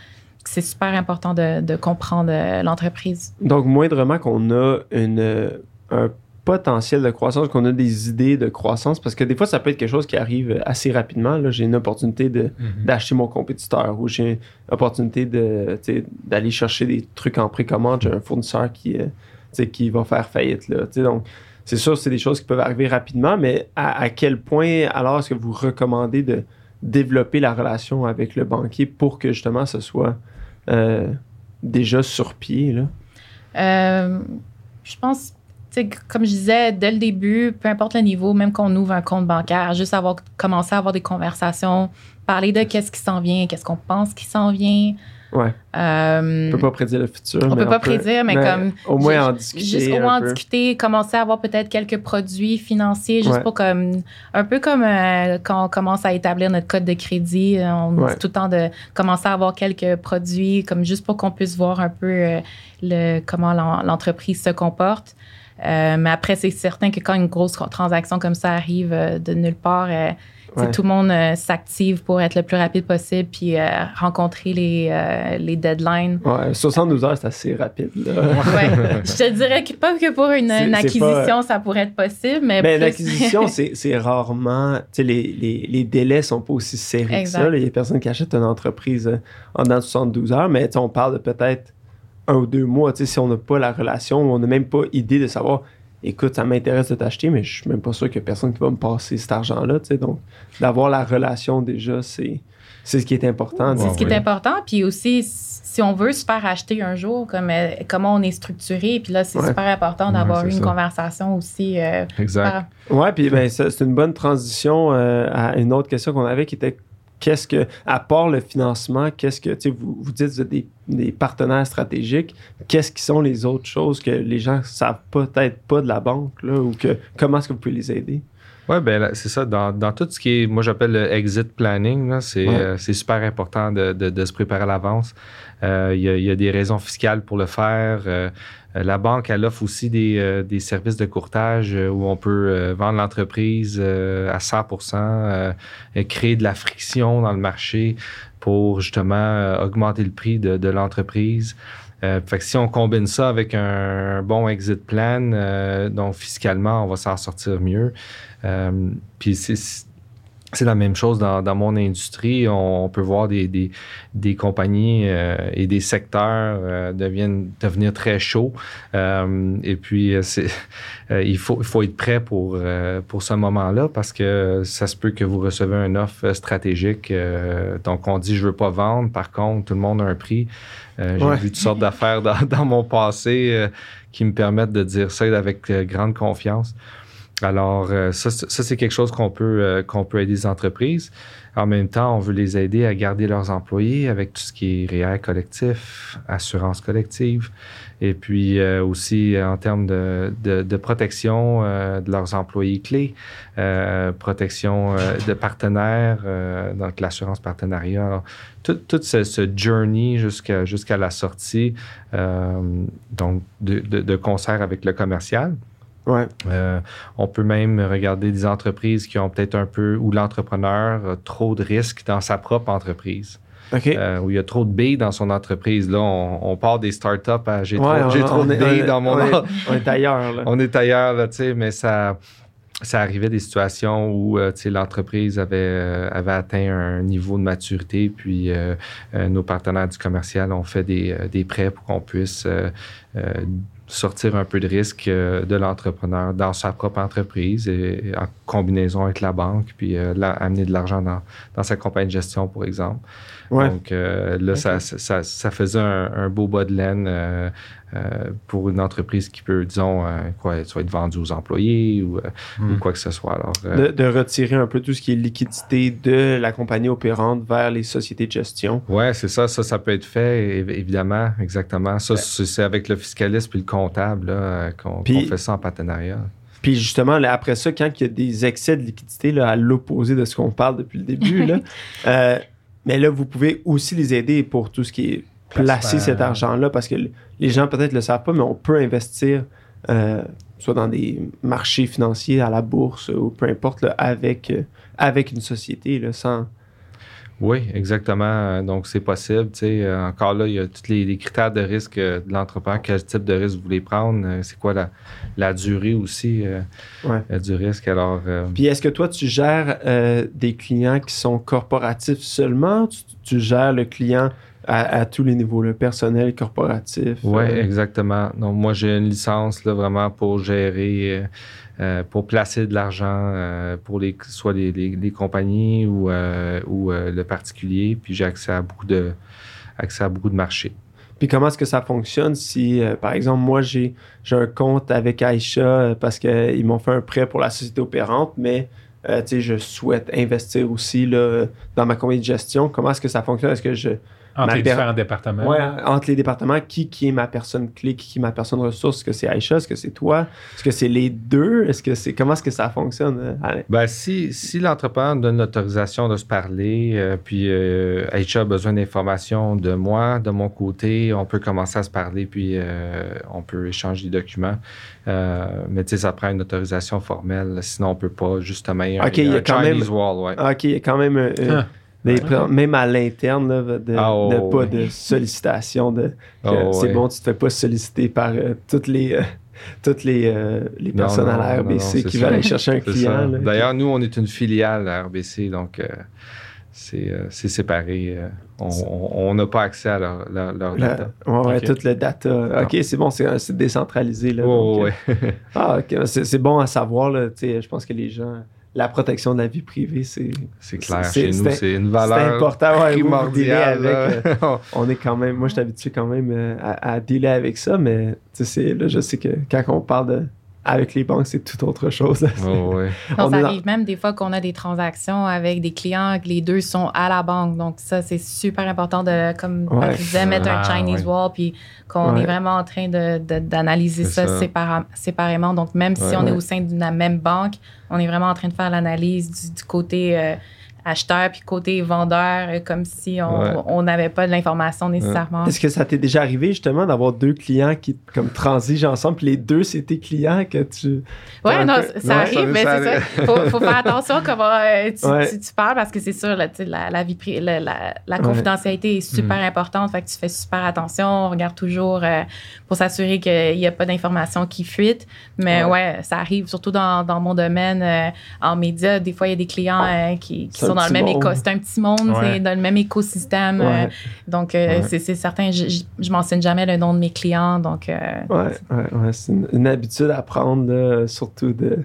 Speaker 3: C'est super important de, de comprendre euh, l'entreprise.
Speaker 1: Donc, moindrement qu'on a une, un potentiel de croissance, qu'on a des idées de croissance, parce que des fois, ça peut être quelque chose qui arrive assez rapidement. Là, j'ai une opportunité de,
Speaker 2: Mhm.
Speaker 1: d'acheter mon compétiteur ou j'ai une opportunité de, tu sais, d'aller chercher des trucs en précommande. J'ai un fournisseur qui, euh, tu sais, qui va faire faillite. Là, tu sais, donc, c'est sûr, c'est des choses qui peuvent arriver rapidement, mais à, à quel point alors est-ce que vous recommandez de développer la relation avec le banquier pour que justement ce soit euh, déjà sur pied? Là?
Speaker 3: Euh, je pense, comme je disais, dès le début, peu importe le niveau, même qu'on ouvre un compte bancaire, juste avoir commencé à avoir des conversations, parler de qu'est-ce qui s'en vient, qu'est-ce qu'on pense qui s'en vient.
Speaker 1: Ouais.
Speaker 3: Euh,
Speaker 1: On peut pas prédire le futur.
Speaker 3: On peut pas prédire, mais comme-
Speaker 1: Au moins en discuter.
Speaker 3: Juste au moins en discuter, commencer à avoir peut-être quelques produits financiers, juste
Speaker 1: Ouais.
Speaker 3: pour comme, un peu comme euh, quand on commence à établir notre code de crédit, euh, on
Speaker 1: Ouais.
Speaker 3: dit tout le temps de commencer à avoir quelques produits, comme juste pour qu'on puisse voir un peu euh, le, comment l'en- l'entreprise se comporte. Euh, mais après, c'est certain que quand une grosse transaction comme ça arrive euh, de nulle part, euh,
Speaker 1: Ouais.
Speaker 3: tout le monde euh, s'active pour être le plus rapide possible puis rencontrer les, les deadlines.
Speaker 1: Ouais, 72 heures, c'est assez rapide.
Speaker 3: Ouais. Je te dirais que pas que pour une, acquisition, ça pourrait être possible, mais.
Speaker 1: Mais
Speaker 3: plus-
Speaker 1: l'acquisition, c'est rarement. Les, les, les délais sont pas aussi serrés que ça. là. Il y a personne qui achète une entreprise en dedans de 72 heures, mais on parle de peut-être un ou deux mois. Tu sais, si on n'a pas la relation, on n'a même pas idée de savoir. Écoute, ça m'intéresse de t'acheter, mais je suis même pas sûr qu'il y a personne qui va me passer cet argent-là. tu sais. Donc, d'avoir la relation déjà, c'est c'est ce qui est important.
Speaker 3: C'est ce qui
Speaker 2: oui.
Speaker 3: est important. Puis aussi, si on veut se faire acheter un jour, comme, euh, comment on est structuré, puis là, c'est
Speaker 1: Ouais.
Speaker 3: super important d'avoir
Speaker 4: Ouais,
Speaker 3: une
Speaker 4: ça.
Speaker 3: conversation aussi. euh,
Speaker 4: Exact.
Speaker 3: par-
Speaker 1: Ouais, puis ben, ça, c'est une bonne transition euh, à une autre question qu'on avait qui était qu'est-ce que, à part le financement, qu'est-ce que, tu sais, vous, vous dites vous êtes des, des partenaires stratégiques, qu'est-ce qui sont les autres choses que les gens savent peut-être pas de la banque, là, ou que comment est-ce que vous pouvez les aider?
Speaker 4: Oui, ben c'est ça. Dans, dans tout ce qui est, moi j'appelle le exit planning, là, c'est,
Speaker 1: Ouais.
Speaker 4: euh, c'est super important de, de- de se préparer à l'avance. Euh, Il y, y a des raisons fiscales pour le faire. Euh, la banque, elle offre aussi des, euh, des services de courtage euh, où on peut euh, vendre l'entreprise euh, à 100 euh, et créer de la friction dans le marché pour justement euh, augmenter le prix de, de l'entreprise. Euh, fait que si on combine ça avec un bon exit plan, euh, donc fiscalement, on va s'en sortir mieux. Euh, puis c'est c'est la même chose dans, dans mon industrie. On, on peut voir des, des, des compagnies euh, et des secteurs euh, deviennent, devenir très chauds. Euh, et puis, euh, c'est, euh, il, faut, il faut être prêt pour, euh, pour ce moment-là parce que ça se peut que vous recevez une offre stratégique. euh, donc, on dit je veux pas vendre. Par contre, tout le monde a un prix. Euh, J'ai
Speaker 1: Ouais.
Speaker 4: vu toutes sortes d'affaires dans, dans mon passé euh, qui me permettent de dire ça avec grande confiance. Alors, euh, ça, c'est- ça, c'est quelque chose qu'on peut, euh, qu'on peut aider les entreprises. En même temps, on veut les aider à garder leurs employés avec tout ce qui est REER collectif, assurance collective, et puis euh, aussi en termes de, de, de protection euh, de leurs employés clés, euh, protection euh, de partenaires, donc l'assurance partenariat. Alors, tout, tout ce, ce journey jusqu'à jusqu'à la sortie, donc de, de concert avec le commercial.
Speaker 1: Ouais.
Speaker 4: Euh, on peut même regarder des entreprises qui ont peut-être un peu, où l'entrepreneur a trop de risques dans sa propre entreprise,
Speaker 1: OK.
Speaker 4: euh, où il y a trop de billes dans son entreprise. Là, on, on part des startups à j'ai
Speaker 1: Ouais,
Speaker 4: trop,
Speaker 1: on-
Speaker 4: trop
Speaker 1: on
Speaker 4: de billes
Speaker 1: est-
Speaker 4: dans mon
Speaker 1: on est,
Speaker 4: en-
Speaker 1: on est ailleurs, là.
Speaker 4: on est ailleurs, là, tu sais, mais ça, ça arrivait des situations où euh, l'entreprise avait, euh, avait atteint un niveau de maturité, puis euh, nos partenaires du commercial ont fait des, des prêts pour qu'on puisse sortir un peu de risque euh, de l'entrepreneur dans sa propre entreprise et, en combinaison avec la banque, puis euh, là, amener de l'argent dans, dans sa compagnie de gestion, pour exemple.
Speaker 1: Ouais.
Speaker 4: Donc euh, là, ça, ça, ça faisait un, un beau bas de laine pour une entreprise qui peut, disons, euh, quoi, va être vendu aux employés ou, euh,
Speaker 2: Hmm.
Speaker 4: ou quoi que ce soit. Alors, euh,
Speaker 1: De, de retirer un peu tout ce qui est liquidité de la compagnie opérante vers les sociétés de gestion.
Speaker 4: Ouais, c'est ça. Ça, ça peut être fait, év- évidemment, exactement. Ça,
Speaker 1: Ouais.
Speaker 4: c'est avec le fiscaliste puis le comptable euh, qu'on fait ça en partenariat.
Speaker 1: Puis justement, là, après ça, quand il y a des excès de liquidité, là, à l'opposé de ce qu'on parle depuis le début, là, euh, mais là, vous pouvez aussi les aider pour tout ce qui est placer cet argent-là, parce que les gens peut-être le savent pas, mais on peut investir euh, soit dans des marchés financiers, à la bourse, ou peu importe, là, avec, euh, avec une société, là, sans...
Speaker 4: Oui, exactement. Euh, Donc, c'est possible. Tu sais, euh, encore là, il y a tous les, les critères de risque euh, de l'entrepreneur. Quel type de risque vous voulez prendre? Euh, C'est quoi la, la durée aussi euh,
Speaker 1: Ouais.
Speaker 4: euh, du risque? Alors, euh,
Speaker 1: Puis est-ce que toi, tu gères euh, des clients qui sont corporatifs seulement? Tu, tu gères le client à, à tous les niveaux, le personnel, corporatif?
Speaker 4: Oui,
Speaker 1: euh,
Speaker 4: exactement. Donc, moi, j'ai une licence là, vraiment pour gérer, euh, euh, pour placer de l'argent euh, pour les, soit les, les- les compagnies ou, ou le particulier. Puis j'ai accès à beaucoup de, accès à beaucoup de marchés.
Speaker 1: Puis comment est-ce que ça fonctionne si, euh, par exemple, moi, j'ai j'ai un compte avec Aïcha parce qu'ils m'ont fait un prêt pour la société opérante, mais euh, tu sais, je souhaite investir aussi là, dans ma compagnie de gestion. Comment est-ce que ça fonctionne? Est-ce que je...
Speaker 2: Entre les
Speaker 1: per-
Speaker 2: différents départements.
Speaker 1: Ouais, entre les départements, qui, qui est ma personne clé, qui, qui est ma personne ressource? Est-ce que c'est Aïcha? Est-ce que c'est toi? Est-ce que c'est les deux? Est-ce que c'est... Comment est-ce que ça fonctionne? euh, Alain?
Speaker 4: Ben, si, si l'entrepreneur donne l'autorisation de se parler, euh, puis euh, Aïcha a besoin d'informations de moi, de mon côté, on peut commencer à se parler, puis euh, on peut échanger des documents. Euh, mais tu sais, ça prend une autorisation formelle, sinon on peut pas, justement. Il y a,
Speaker 1: Ok, il y a
Speaker 4: un
Speaker 1: quand même-
Speaker 4: ouais.
Speaker 1: Ah, OK, il y a quand même...
Speaker 2: Ah.
Speaker 1: Des-
Speaker 2: Ouais.
Speaker 1: Même à l'interne, de,
Speaker 4: Ah,
Speaker 1: de
Speaker 4: oh,
Speaker 1: pas
Speaker 4: oui.
Speaker 1: de sollicitation, de...
Speaker 4: Oh,
Speaker 1: c'est
Speaker 4: ouais.
Speaker 1: bon, tu te fais pas solliciter par euh, toutes les, euh, toutes les, euh, les personnes
Speaker 4: non,
Speaker 1: à la
Speaker 4: non,
Speaker 1: RBC qui
Speaker 4: ça.
Speaker 1: veulent aller chercher un client.
Speaker 4: D'ailleurs, nous, on est une filiale à RBC, donc c'est c'est séparé. on- n'a pas accès à leur, leur, leur
Speaker 1: La-
Speaker 4: data.
Speaker 1: ouais, ouais,
Speaker 2: Ok.
Speaker 1: tout le data. Ok, c'est bon, c'est c'est décentralisé. Là,
Speaker 4: Oh,
Speaker 1: donc, ah, ok, c'est c'est bon à savoir. Là, je pense que les gens, la protection de la vie privée, c'est
Speaker 4: C'est clair.
Speaker 1: C'est-
Speaker 4: Chez nous,
Speaker 1: c'est-
Speaker 4: une
Speaker 1: c'est
Speaker 4: valeur
Speaker 1: important. Ouais,
Speaker 4: primordiale.
Speaker 1: avec, euh, on est quand même, moi je suis habitué quand même euh, à, à dealer avec ça, mais tu sais, là, je sais que quand on parle de avec les banques, c'est tout autre chose.
Speaker 4: Oh, ouais.
Speaker 1: On
Speaker 3: ça
Speaker 1: dans-
Speaker 3: arrive même des fois qu'on a des transactions avec des clients que les deux sont à la banque. Donc, ça, c'est super important de, comme
Speaker 1: Ouais.
Speaker 3: Disait, mettre un
Speaker 2: Ah,
Speaker 3: Chinese
Speaker 2: ouais.
Speaker 3: wall, puis qu'on
Speaker 1: Ouais.
Speaker 3: est vraiment en train de- de- d'analyser
Speaker 4: C'est
Speaker 3: ça,
Speaker 4: ça.
Speaker 3: sépara- séparément. Donc, même si on est au sein de la même banque, on est vraiment en train de faire l'analyse du, du côté euh, acheteur puis côté vendeur, euh, comme si
Speaker 4: Ouais.
Speaker 3: on on n'avait pas de l'information nécessairement.
Speaker 1: Est-ce que ça t'est déjà arrivé justement d'avoir deux clients qui comme transigent ensemble, puis les deux c'est tes clients que tu.
Speaker 3: Oui,
Speaker 1: un
Speaker 3: non,
Speaker 1: peu-
Speaker 3: ça
Speaker 1: Ouais,
Speaker 3: arrive,
Speaker 4: ça-
Speaker 3: mais c'est ça.
Speaker 4: arrive.
Speaker 3: Faut, faut faire attention comment euh, tu,
Speaker 1: Ouais.
Speaker 3: tu- tu parles parce que c'est sûr, là, la, la vie la, la- la
Speaker 1: Ouais.
Speaker 3: confidentialité est super
Speaker 2: Mhm.
Speaker 3: importante. Fait que tu fais super attention. On regarde toujours euh, pour s'assurer qu'il n'y a pas d'informations qui fuitent. Mais
Speaker 1: Ouais.
Speaker 3: ouais, ça arrive, surtout dans, dans mon domaine, euh, en médias. Des fois, il y a des clients euh, qui,
Speaker 1: un
Speaker 3: sont dans le même éco- C'est un petit monde,
Speaker 2: Ouais.
Speaker 3: c'est dans le même écosystème. euh, donc, euh,
Speaker 4: Ouais.
Speaker 3: c'est certain, je, je, mentionne jamais le nom de mes clients. Donc, euh,
Speaker 1: c'est une, une habitude à prendre, surtout de.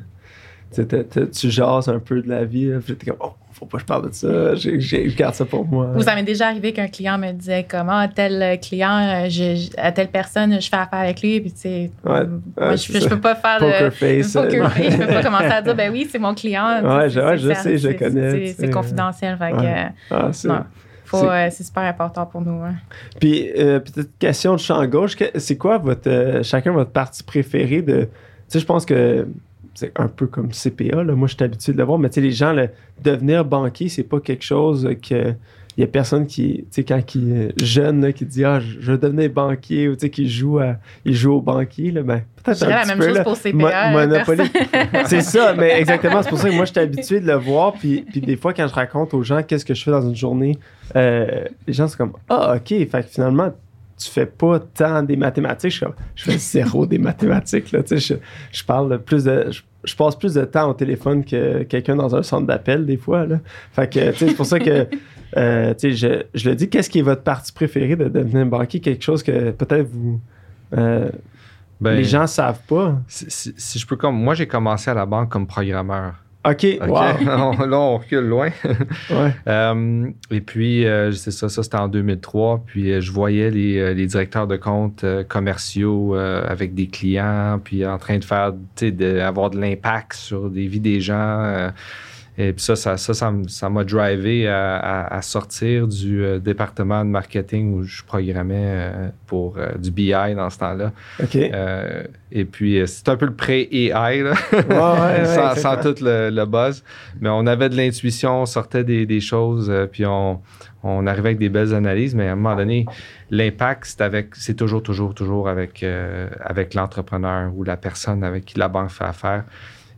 Speaker 1: Tu jases un peu de la vie, puis t'es comme, oh, faut pas que je parle de ça, j'ai, j'ai, je garde ça pour moi.
Speaker 3: Vous, ça m'est déjà arrivé qu'un client me disait comment tel client, je, à telle personne, je fais affaire avec lui, puis tu sais,
Speaker 1: Ouais,
Speaker 3: moi,
Speaker 1: ouais,
Speaker 3: je, je peux pas faire
Speaker 1: Poker
Speaker 3: de
Speaker 1: face.
Speaker 3: poker
Speaker 1: euh,
Speaker 3: face, je peux pas commencer à dire ben oui, c'est mon client.
Speaker 1: Ouais, je-
Speaker 3: sais,
Speaker 1: ouais,
Speaker 3: c'est-
Speaker 1: je sais, je connais,
Speaker 3: c'est- confidentiel, fait que,
Speaker 1: Ouais. Ah, c'est-
Speaker 3: non, faut,
Speaker 1: c'est-
Speaker 3: euh, c'est super important pour nous. hein.
Speaker 1: Puis, euh, petite question de champ gauche, c'est quoi votre, euh, chacun votre partie préférée de. Tu sais, je pense que c'est un peu comme CPA, là. moi je suis habitué de le voir, mais tu sais, les gens, le, devenir banquier, c'est pas quelque chose que. Il y a personne qui, tu sais, quand qui est jeune, là, qui dit Ah, je veux devenir banquier, ou tu sais, qui joue, à, il joue au banquier, là, ben, peut-être un
Speaker 3: la
Speaker 1: petit
Speaker 3: même
Speaker 1: peu,
Speaker 3: chose
Speaker 1: là.
Speaker 3: pour CPA.
Speaker 1: Mo-
Speaker 3: euh,
Speaker 1: Monopoly.
Speaker 3: personne-
Speaker 1: C'est ça, mais exactement. C'est pour ça que moi, je suis habitué de le voir. Puis, puis des fois, quand je raconte aux gens qu'est-ce que je fais dans une journée, euh, les gens sont comme Ah, OK. Fait que finalement, tu fais pas tant des mathématiques. Je, fais zéro des mathématiques. Là, Tu sais, je, je parle de plus de. Je, je passe plus de temps au téléphone que quelqu'un dans un centre d'appel, des fois. Là. Fait que, c'est pour ça que. euh, tu sais, je, je le dis, qu'est-ce qui est votre partie préférée de devenir banquier? Quelque chose que peut-être vous. euh,
Speaker 4: Ben,
Speaker 1: les gens savent pas?
Speaker 4: Si, si- si je peux comme moi j'ai commencé à la banque comme programmeur.
Speaker 1: OK,
Speaker 4: OK?
Speaker 1: wow.
Speaker 4: On- là, on recule loin.
Speaker 1: Ouais.
Speaker 4: Euh, et puis, euh, c'est ça, ça c'était en 2003. Puis, euh, je voyais les, euh, les directeurs de comptes euh, commerciaux euh, avec des clients, puis en train de faire, tu sais, de- avoir de l'impact sur des vies des gens. Et puis ça, ça, ça, ça m'a drivé à, à- à sortir du euh, département de marketing où je programmais euh, pour euh, du BI dans ce temps-là.
Speaker 1: OK.
Speaker 4: Et puis, c'est un peu le pré-AI, là,
Speaker 1: Ouais, ouais, ouais,
Speaker 4: sans, tout le, le buzz. Mais on avait de l'intuition, on sortait des, des choses, puis on, on arrivait avec des belles analyses. Mais à un moment donné, l'impact, c'est avec, c'est toujours, toujours, toujours avec, avec l'entrepreneur ou la personne avec qui la banque fait affaire.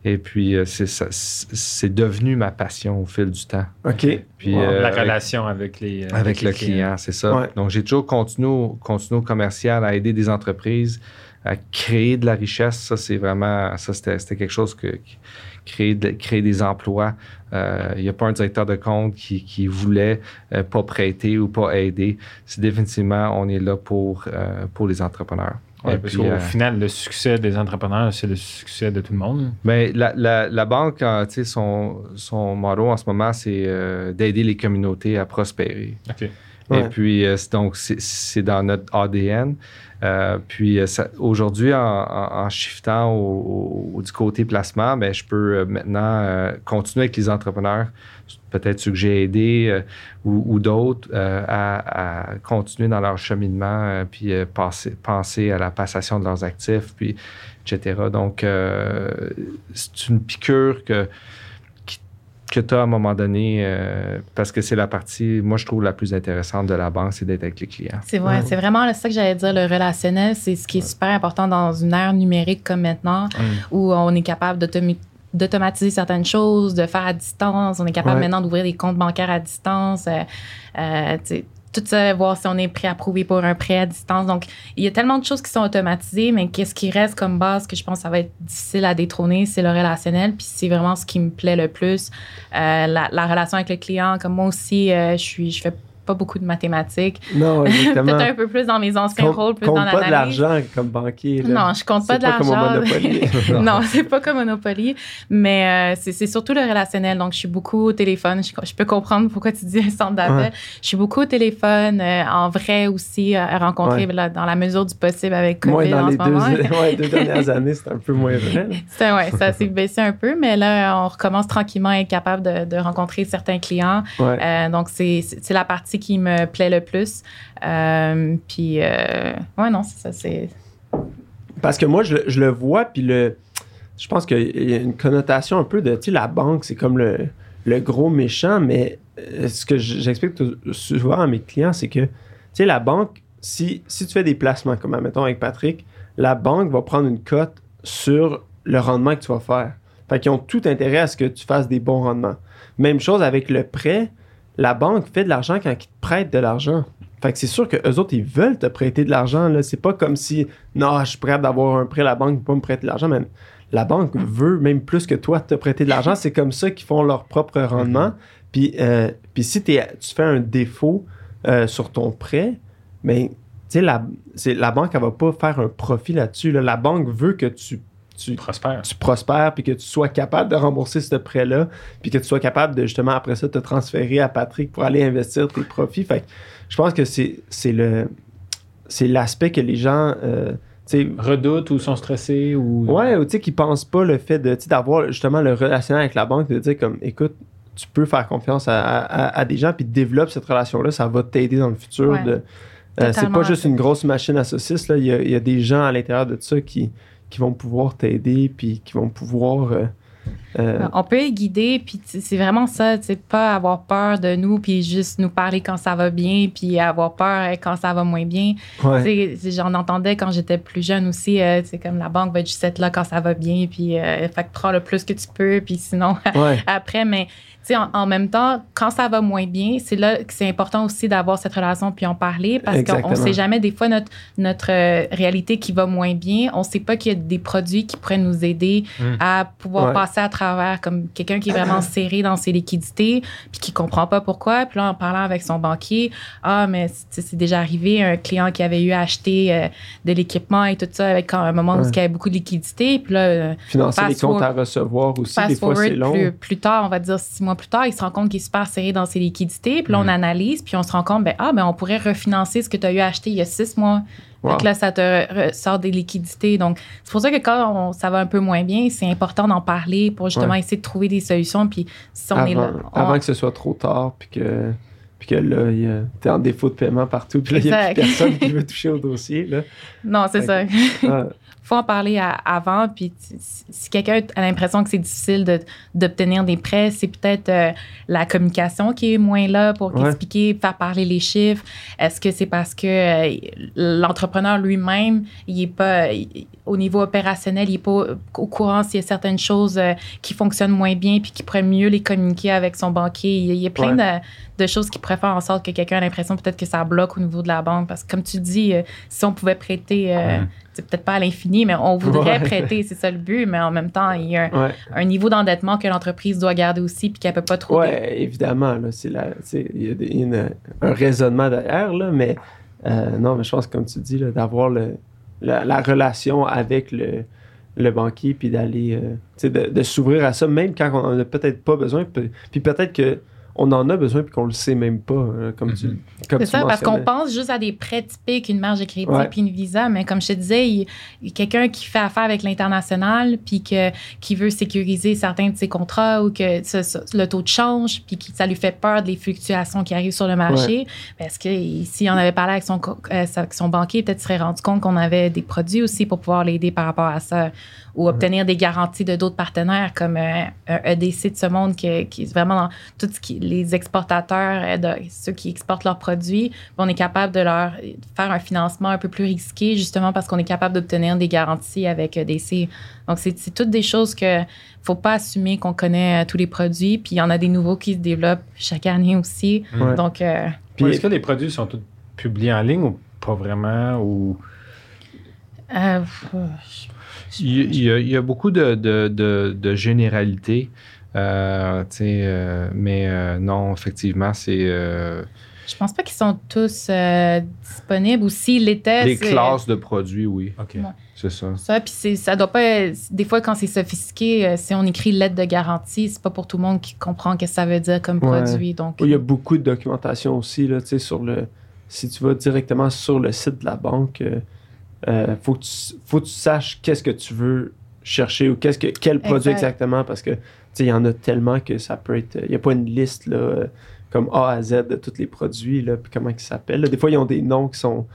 Speaker 4: Et puis, euh, c'est, devenu ma passion au fil du temps.
Speaker 1: OK.
Speaker 4: Puis,
Speaker 1: Wow.
Speaker 4: euh,
Speaker 2: la
Speaker 4: avec-
Speaker 2: relation avec les. euh,
Speaker 4: avec
Speaker 2: les
Speaker 4: le client, c'est ça.
Speaker 1: Ouais.
Speaker 4: Donc, j'ai toujours continué au, continué au commercial à aider des entreprises à créer de la richesse. Ça, c'est vraiment, ça, c'était, c'était quelque chose que, qui- créer, de- créer des emplois. Euh, Il n'y a pas un directeur de compte qui, qui voulait euh, pas prêter ou pas aider. C'est définitivement, on est là pour, euh, pour les entrepreneurs.
Speaker 2: Ouais,
Speaker 4: Et
Speaker 2: parce
Speaker 4: puis,
Speaker 2: qu'au
Speaker 4: euh,
Speaker 2: final, le succès des entrepreneurs, c'est le succès de tout le monde.
Speaker 4: Mais la, la, la banque, euh, tu sais, son, son motto en ce moment, c'est euh, d'aider les communautés à prospérer.
Speaker 2: OK.
Speaker 4: Et
Speaker 1: Ouais.
Speaker 4: puis, euh, c'est- donc, c'est- c'est dans notre ADN. Euh, puis, aujourd'hui, en, en- en shiftant au, au- du côté placement, ben, je peux maintenant euh, continuer avec les entrepreneurs, peut-être ceux que j'ai aidés euh, ou, ou d'autres, euh, à, à continuer dans leur cheminement, euh, puis euh, passer, penser à la passation de leurs actifs, puis etc. Donc, euh, c'est une piqûre que qui- que tu as à un moment donné, euh, parce que c'est la partie, moi, je trouve la plus intéressante de la banque, c'est d'être avec les clients.
Speaker 3: C'est vrai,
Speaker 1: Ouais.
Speaker 3: c'est vraiment ça que j'allais dire, le relationnel, c'est ce qui est super important dans une ère numérique comme maintenant, où on est capable d'automi- d'automatiser certaines choses, de faire à distance. On est capable
Speaker 1: Ouais.
Speaker 3: maintenant d'ouvrir des comptes bancaires à distance. euh, euh, tout ça, voir si on est préapprouvé pour un prêt à distance. Donc, il y a tellement de choses qui sont automatisées, mais qu'est-ce qui reste comme base que je pense que ça va être difficile à détrôner, c'est le relationnel. Puis c'est vraiment ce qui me plaît le plus. Euh, la, la relation avec le client, comme moi aussi, euh, je suis, je fais pas beaucoup de mathématiques.
Speaker 1: Non, exactement.
Speaker 3: Peut-être un peu plus dans mes anciens
Speaker 1: Compte-
Speaker 3: rôles, plus
Speaker 1: compte
Speaker 3: dans
Speaker 1: pas de
Speaker 3: l'analyse.
Speaker 1: l'argent comme banquier. là.
Speaker 3: Non, je compte pas de l'argent.
Speaker 1: Monopoly.
Speaker 3: non, c'est pas comme Monopoly, mais euh, c'est surtout le relationnel. Donc, je suis beaucoup au téléphone. Je, je peux comprendre pourquoi tu dis un centre d'appel.
Speaker 1: Ouais.
Speaker 3: Je suis beaucoup au téléphone, euh, en vrai aussi, euh, à rencontrer
Speaker 1: Ouais.
Speaker 3: là, dans la mesure du possible avec
Speaker 1: Moi,
Speaker 3: COVID
Speaker 1: dans
Speaker 3: en
Speaker 1: les
Speaker 3: ce
Speaker 1: deux,
Speaker 3: moment.
Speaker 1: ouais, deux dernières années, c'est un peu moins vrai.
Speaker 3: C'est- ouais, ça s'est baissé un peu, mais là, on recommence tranquillement à être capable de, de rencontrer certains clients.
Speaker 1: Ouais.
Speaker 3: Euh, donc, c'est la partie qui me plaît le plus. Euh, puis, euh, ouais, non, c'est ça.
Speaker 1: Parce que moi, je, le- vois, puis le, je pense qu'il y a une connotation un peu de, tu sais, la banque, c'est comme le, gros méchant, mais euh, ce que j'explique souvent à mes clients, c'est que, tu la banque, si, si tu fais des placements, comme mettons avec Patrick, la banque va prendre une cote sur le rendement que tu vas faire. Fait qu'ils ont tout intérêt à ce que tu fasses des bons rendements. Même chose avec le prêt, la banque fait de l'argent quand ils te prêtent de l'argent. Fait que c'est sûr que eux autres, ils veulent te prêter de l'argent. là. C'est pas comme si, non, je suis prêt d'avoir un prêt, la banque ne peut pas me prêter de l'argent. Mais la banque veut même plus que toi te prêter de l'argent. C'est comme ça qu'ils font leur propre rendement. Puis, euh, puis si t'es- tu fais un défaut euh, sur ton prêt, mais tu sais, la, c'est- la banque, elle va pas faire un profit là-dessus. là. La banque veut que tu, tu,
Speaker 2: Prospère.
Speaker 1: tu prospères puis que tu sois capable de rembourser ce prêt-là puis que tu sois capable de justement après ça te transférer à Patrick pour aller investir tes profits. Fait que je pense que c'est c'est le c'est l'aspect que les gens euh, tu sais,
Speaker 2: Redoutent ou sont stressés ou.
Speaker 1: Ouais, ou tu sais, qui pensent pas le fait de, tu sais, d'avoir justement le relationnel avec la banque, de dire comme, écoute, tu peux faire confiance à, à- à des gens, puis développe cette relation-là, ça va t'aider dans le futur.
Speaker 3: Ouais.
Speaker 1: de- euh, c'est pas juste une grosse machine à saucisses, là. Il y a, il y a des gens à l'intérieur de ça qui, qui vont pouvoir t'aider, puis qui vont pouvoir. euh, euh,
Speaker 3: On peut les guider, puis c'est vraiment ça, tu sais, pas avoir peur de nous, puis juste nous parler quand ça va bien, puis avoir peur quand ça va moins bien.
Speaker 1: ouais.
Speaker 3: J'en entendais quand j'étais plus jeune aussi, euh, c'est comme la banque va juste être là quand ça va bien, puis euh, fait que prends le plus que tu peux, puis sinon
Speaker 1: Ouais.
Speaker 3: après, mais en, en même temps, quand ça va moins bien, c'est là que c'est important aussi d'avoir cette relation puis en parler parce qu'on ne sait jamais des fois notre, notre euh, réalité qui va moins bien. On ne sait pas qu'il y a des produits qui pourraient nous aider
Speaker 2: Mm.
Speaker 3: à pouvoir
Speaker 1: Ouais.
Speaker 3: passer à travers, comme quelqu'un qui est vraiment serré dans ses liquidités, puis qui comprend pas pourquoi. Puis là, en parlant avec son banquier, ah, mais c'est déjà arrivé un client qui avait eu à acheter euh, de l'équipement et tout ça avec un moment où il y avait beaucoup de liquidités. Puis là, euh,
Speaker 1: financer les comptes à recevoir aussi, des fois c'est long.
Speaker 3: Plus, plus, tard, on va dire six mois plus tard, il se rend compte qu'il est super serré dans ses liquidités. Puis là, on mm. analyse, puis on se rend compte, ben ah, ben on pourrait refinancer ce que tu as eu à acheter il y a six mois. Donc là, ça te sort des liquidités. Donc, c'est pour ça que quand ça va un peu moins bien, c'est important d'en parler pour justement essayer de trouver des solutions. Puis si on
Speaker 1: avant,
Speaker 3: est là.
Speaker 1: Avant que ce soit trop tard, puis que, puis que là, t'es en défaut de paiement partout, puis là, il n'y a plus personne qui veut toucher au dossier. Là.
Speaker 3: Non, c'est ça faut en parler avant. Puis si quelqu'un a l'impression que c'est difficile d'obtenir des prêts, c'est peut-être euh, la communication qui est moins là pour expliquer, faire parler les chiffres. Est-ce que c'est parce que euh, l'entrepreneur lui-même, il est pas au niveau opérationnel, il n'est pas au courant s'il y a certaines choses euh, qui fonctionnent moins bien puis qui pourrait mieux les communiquer avec son banquier? Il y a plein de, choses qui pourraient faire en sorte que quelqu'un a l'impression peut-être que ça bloque au niveau de la banque. Parce que comme tu dis, si on pouvait prêter c'est peut-être pas à l'infini, mais on voudrait prêter, c'est ça le but, mais en même temps, il y a un, niveau d'endettement que l'entreprise doit garder aussi puis qu'elle peut pas trop.
Speaker 1: Oui, évidemment, il y a, un raisonnement derrière, là, mais euh, non, mais je pense, comme tu dis, d'avoir la, relation avec le, le banquier puis d'aller, euh, de, de s'ouvrir à ça, même quand on n'a peut-être pas besoin, puis peut-être que on en a besoin puis qu'on le sait même pas, hein, comme tu
Speaker 3: mhm. C'est ça, parce qu'on pense juste à des prêts typiques, une marge de crédit puis une visa, mais comme je te disais, il, y a quelqu'un qui fait affaire avec l'international puis que, qui veut sécuriser certains de ses contrats ou que le taux de change puis que ça lui fait peur des fluctuations qui arrivent sur le marché. Parce que si on avait parlé avec son, euh, avec son banquier, peut-être serait rendu compte qu'on avait des produits aussi pour pouvoir l'aider par rapport à ça ou obtenir des garanties de d'autres partenaires comme euh, EDC de ce monde qui, est vraiment dans tout ce qui les exportateurs, euh, ceux qui exportent leurs produits, on est capable de leur faire un financement un peu plus risqué justement parce qu'on est capable d'obtenir des garanties avec EDC. Donc c'est toutes des choses que faut pas assumer qu'on connaît euh, tous les produits, puis il y en a des nouveaux qui se développent chaque année aussi. Donc
Speaker 2: puis est-ce que les produits sont tous publiés en ligne ou pas vraiment ou
Speaker 4: il, y a, beaucoup de, de, généralités. Euh, euh, mais euh, non, effectivement, c'est.
Speaker 3: Je pense pas qu'ils sont tous disponibles ou s'ils l'étaient.
Speaker 4: Les classes de produits, oui. OK. C'est ça.
Speaker 3: Ça, puis ça doit pas. Des fois, quand c'est sophistiqué, si on écrit lettre de garantie, c'est pas pour tout le monde qui comprend ce que ça veut dire comme produit. Donc...
Speaker 1: Il y a beaucoup de documentation aussi, là, sur le. Si tu vas directement sur le site de la banque, euh, faut, que tu, faut que tu saches qu'est-ce que tu veux chercher ou qu'est-ce que, quel produit exactement parce que il y en a tellement que ça peut être. Il n'y a pas une liste là, comme A à Z de tous les produits, là, puis comment ils s'appellent. Des fois, ils ont des noms qui sont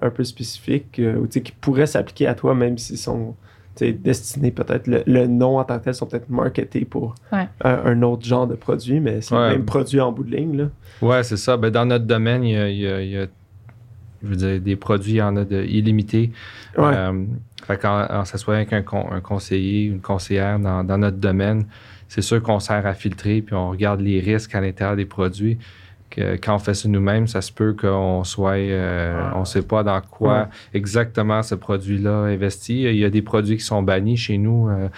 Speaker 1: un peu spécifiques euh, ou qui pourraient s'appliquer à toi, même s'ils sont destinés peut-être. Le, nom en tant que tel sont peut-être marketés pour un, autre genre de produit, mais c'est le même produit en bout de ligne. Là.
Speaker 4: Ouais, c'est ça. Ben, dans notre domaine, il y a je veux dire, des produits, il y en a de illimités. Euh, quand on s'assoit avec un, conseiller, une conseillère dans, notre domaine, c'est sûr qu'on sert à filtrer, puis on regarde les risques à l'intérieur des produits. Que, quand on fait ça nous-mêmes, ça se peut qu'on soit, euh, on ne sait pas dans quoi exactement ce produit-là investi. Il y a des produits qui sont bannis chez nous euh,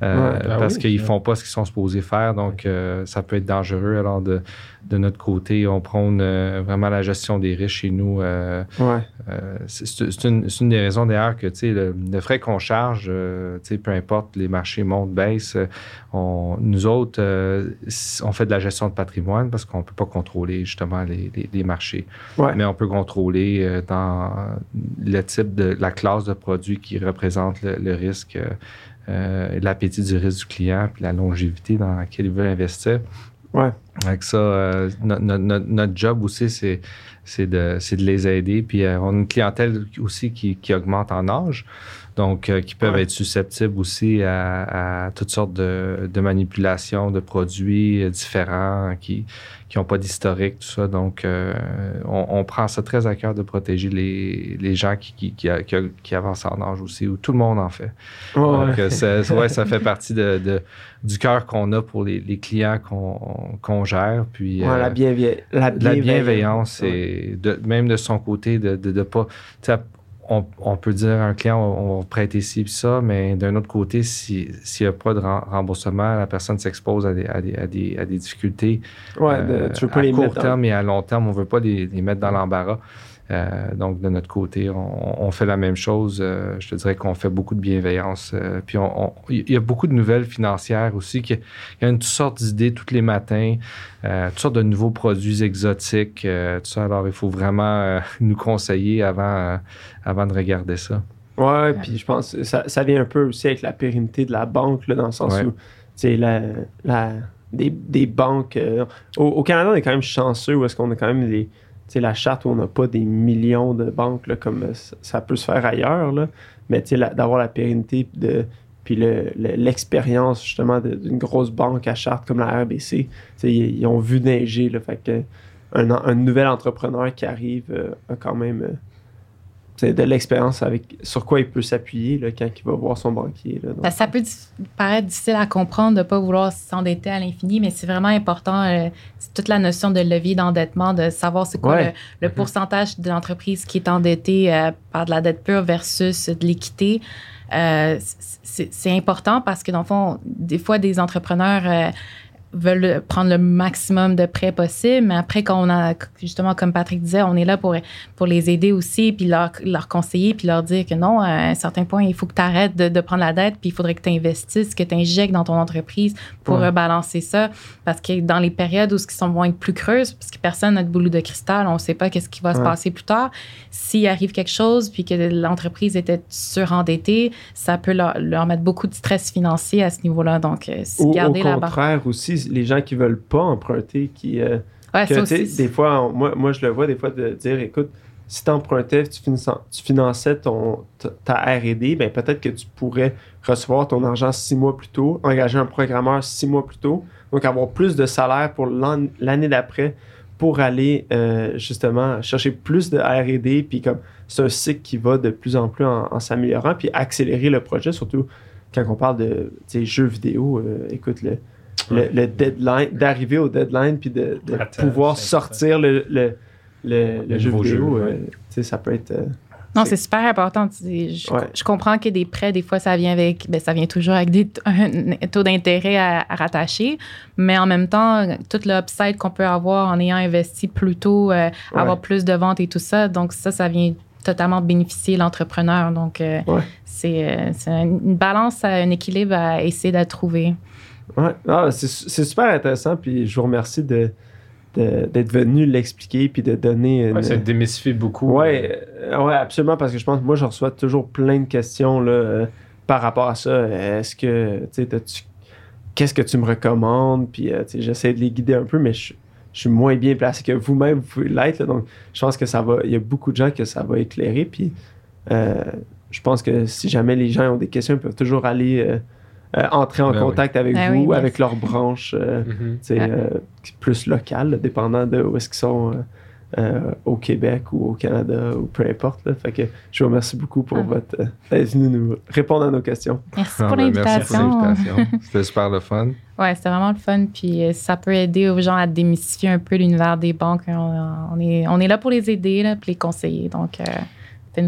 Speaker 4: ben parce qu'ils ne font pas ce qu'ils sont supposés faire, donc ça peut être dangereux. Alors de de notre côté, on prône euh, vraiment la gestion des risques chez nous. Euh,
Speaker 1: euh,
Speaker 4: c'est une, des raisons d'ailleurs que le, le frais qu'on charge, peu importe, les marchés montent, baissent, on, nous autres, on fait de la gestion de patrimoine parce qu'on ne peut pas contrôler justement les, marchés. Mais on peut contrôler dans le type de la classe de produits qui représente le, risque. l'appétit du risque du client, puis la longévité dans laquelle il veut investir.
Speaker 1: Ouais.
Speaker 4: Avec ça, euh, notre job aussi, c'est, c'est, de, c'est de les aider. Puis euh, on a une clientèle aussi qui, qui augmente en âge donc euh, qui peuvent être susceptibles aussi à, toutes sortes de, manipulations de produits euh, différents qui n'ont pas d'historique, tout ça. Donc, euh, on, prend ça très à cœur de protéger les, les gens qui, qui, avancent en âge aussi, ou tout le monde en fait. Donc, ça, ouais, ça fait partie de, du cœur qu'on a pour les, clients qu'on gère. Puis,
Speaker 1: la, la, bienveillance.
Speaker 4: La bienveillance, et de, même de son côté, de ne pas on, peut dire à un client, on, va prêter ci et ça, mais d'un autre côté, s'il n'y a pas de remboursement, la personne s'expose à des, à, des, à, des, difficultés.
Speaker 1: Ouais, euh, tu veux pas
Speaker 4: à
Speaker 1: les
Speaker 4: court terme et à long terme, on ne veut pas les, les mettre dans l'embarras. Euh, donc, de notre côté, on, fait la même chose. Euh, je te dirais qu'on fait beaucoup de bienveillance. Euh, puis, il y a beaucoup de nouvelles financières aussi. Il y a une, toutes sortes d'idées tous les matins, toutes sortes de nouveaux produits exotiques. tout ça. Alors, il faut vraiment nous conseiller avant, avant de regarder ça.
Speaker 1: Ouais, puis je pense que ça, ça, vient un peu aussi avec la pérennité de la banque, là, dans le sens où, tu la, la, des, des banques. Au, au, Canada, on est quand même chanceux où est-ce qu'on a quand même des la charte où on n'a pas des millions de banques comme euh, ça peut se faire ailleurs, là, mais d'avoir la pérennité de, puis l'expérience justement d'une grosse banque à charte comme la RBC, ils, ont vu neiger. Là, fait que un, nouvel entrepreneur qui arrive euh, a quand même de l'expérience avec sur quoi il peut s'appuyer quand il va voir son banquier.
Speaker 3: Là, ça peut paraître difficile à comprendre de ne pas vouloir s'endetter à l'infini, mais c'est vraiment important. Euh, toute la notion de levier d'endettement, de savoir c'est quoi le, mm-hmm. pourcentage de l'entreprise qui est endettée euh, par de la dette pure versus de l'équité. Euh, c'est important parce que, dans le fond, des fois, des entrepreneurs veulent prendre le maximum de prêts possible, mais après, quand on a, justement, comme Patrick disait, on est là pour, pour les aider aussi, puis leur, leur conseiller, puis leur dire que non, à un certain point, il faut que tu arrêtes de, de, prendre la dette, puis il faudrait que tu investisses, que tu injectes dans ton entreprise pour rebalancer ça. Parce que dans les périodes où ce qui sont vont être plus creuses, parce que personne n'a de boulot de cristal, on ne sait pas qu'est-ce qui va se passer plus tard. S'il arrive quelque chose, puis que l'entreprise était surendettée, ça peut leur, leur, mettre beaucoup de stress financier à ce niveau-là. Donc, euh,
Speaker 1: garder au contraire aussi, les gens qui veulent pas emprunter, qui. Euh, des fois, moi, moi, je le vois des fois de dire écoute, si tu empruntais, tu, tu finançais ton, ta RD, ben peut-être que tu pourrais recevoir ton argent six mois plus tôt, engager un programmeur six mois plus tôt, donc avoir plus de salaire pour l'année d'après pour aller euh, justement chercher plus de RD, puis comme c'est un cycle qui va de plus en plus en, s'améliorant, puis accélérer le projet, surtout quand on parle de jeux vidéo. Euh, écoute, le, le, deadline, d'arriver au deadline puis de, pouvoir sortir le, le, le, jeu vidéo. Euh, ça peut être. Euh,
Speaker 3: non, c'est super important. Je, comprends que des prêts, des fois, ça vient avec, ben, ça vient toujours avec des un taux d'intérêt à, rattacher, mais en même temps, tout l'upside qu'on peut avoir en ayant investi plus tôt, euh, avoir plus de ventes et tout ça, donc ça, ça vient totalement bénéficier l'entrepreneur. Donc, c'est une balance, un équilibre à essayer de trouver.
Speaker 1: Ouais, ah, c'est super intéressant. Puis je vous remercie de, d'être venu l'expliquer puis de donner.
Speaker 2: Une... ça démystifie beaucoup.
Speaker 1: Ouais, euh, ouais, absolument. Parce que je pense que moi, je reçois toujours plein de questions là, euh, par rapport à ça. Est-ce que, tu qu'est-ce que tu me recommandes? Puis, euh, j'essaie de les guider un peu, mais je, suis moins bien placé que vous-même, vous pouvez l'être. Donc, je pense que ça va. Il y a beaucoup de gens que ça va éclairer. Puis, je pense que si jamais les gens ont des questions, ils peuvent toujours aller euh, entrer en ben contact avec ben vous, avec leurs branches euh, mm-hmm. euh, plus locales, dépendant de où est-ce qu'ils sont. au Québec ou au Canada ou peu importe. Fait que je vous remercie beaucoup pour votre d'être venu nous répondre à nos questions.
Speaker 3: Merci pour ben, l'invitation.
Speaker 4: C'était super le fun.
Speaker 3: Ouais, c'était vraiment le fun. Puis ça peut aider aux gens à démystifier un peu l'univers des banques. On, est, on est là pour les aider, là, pour les conseiller. Donc,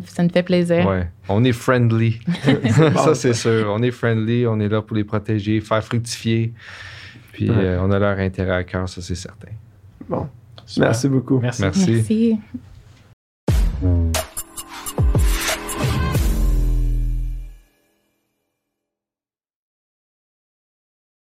Speaker 3: ça me fait plaisir.
Speaker 4: Oui, on est friendly. ça, c'est sûr. On est friendly, on est là pour les protéger, faire fructifier. Puis euh, on a leur intérêt à cœur, ça, c'est certain.
Speaker 1: Bon. Merci beaucoup.
Speaker 4: Merci. Merci.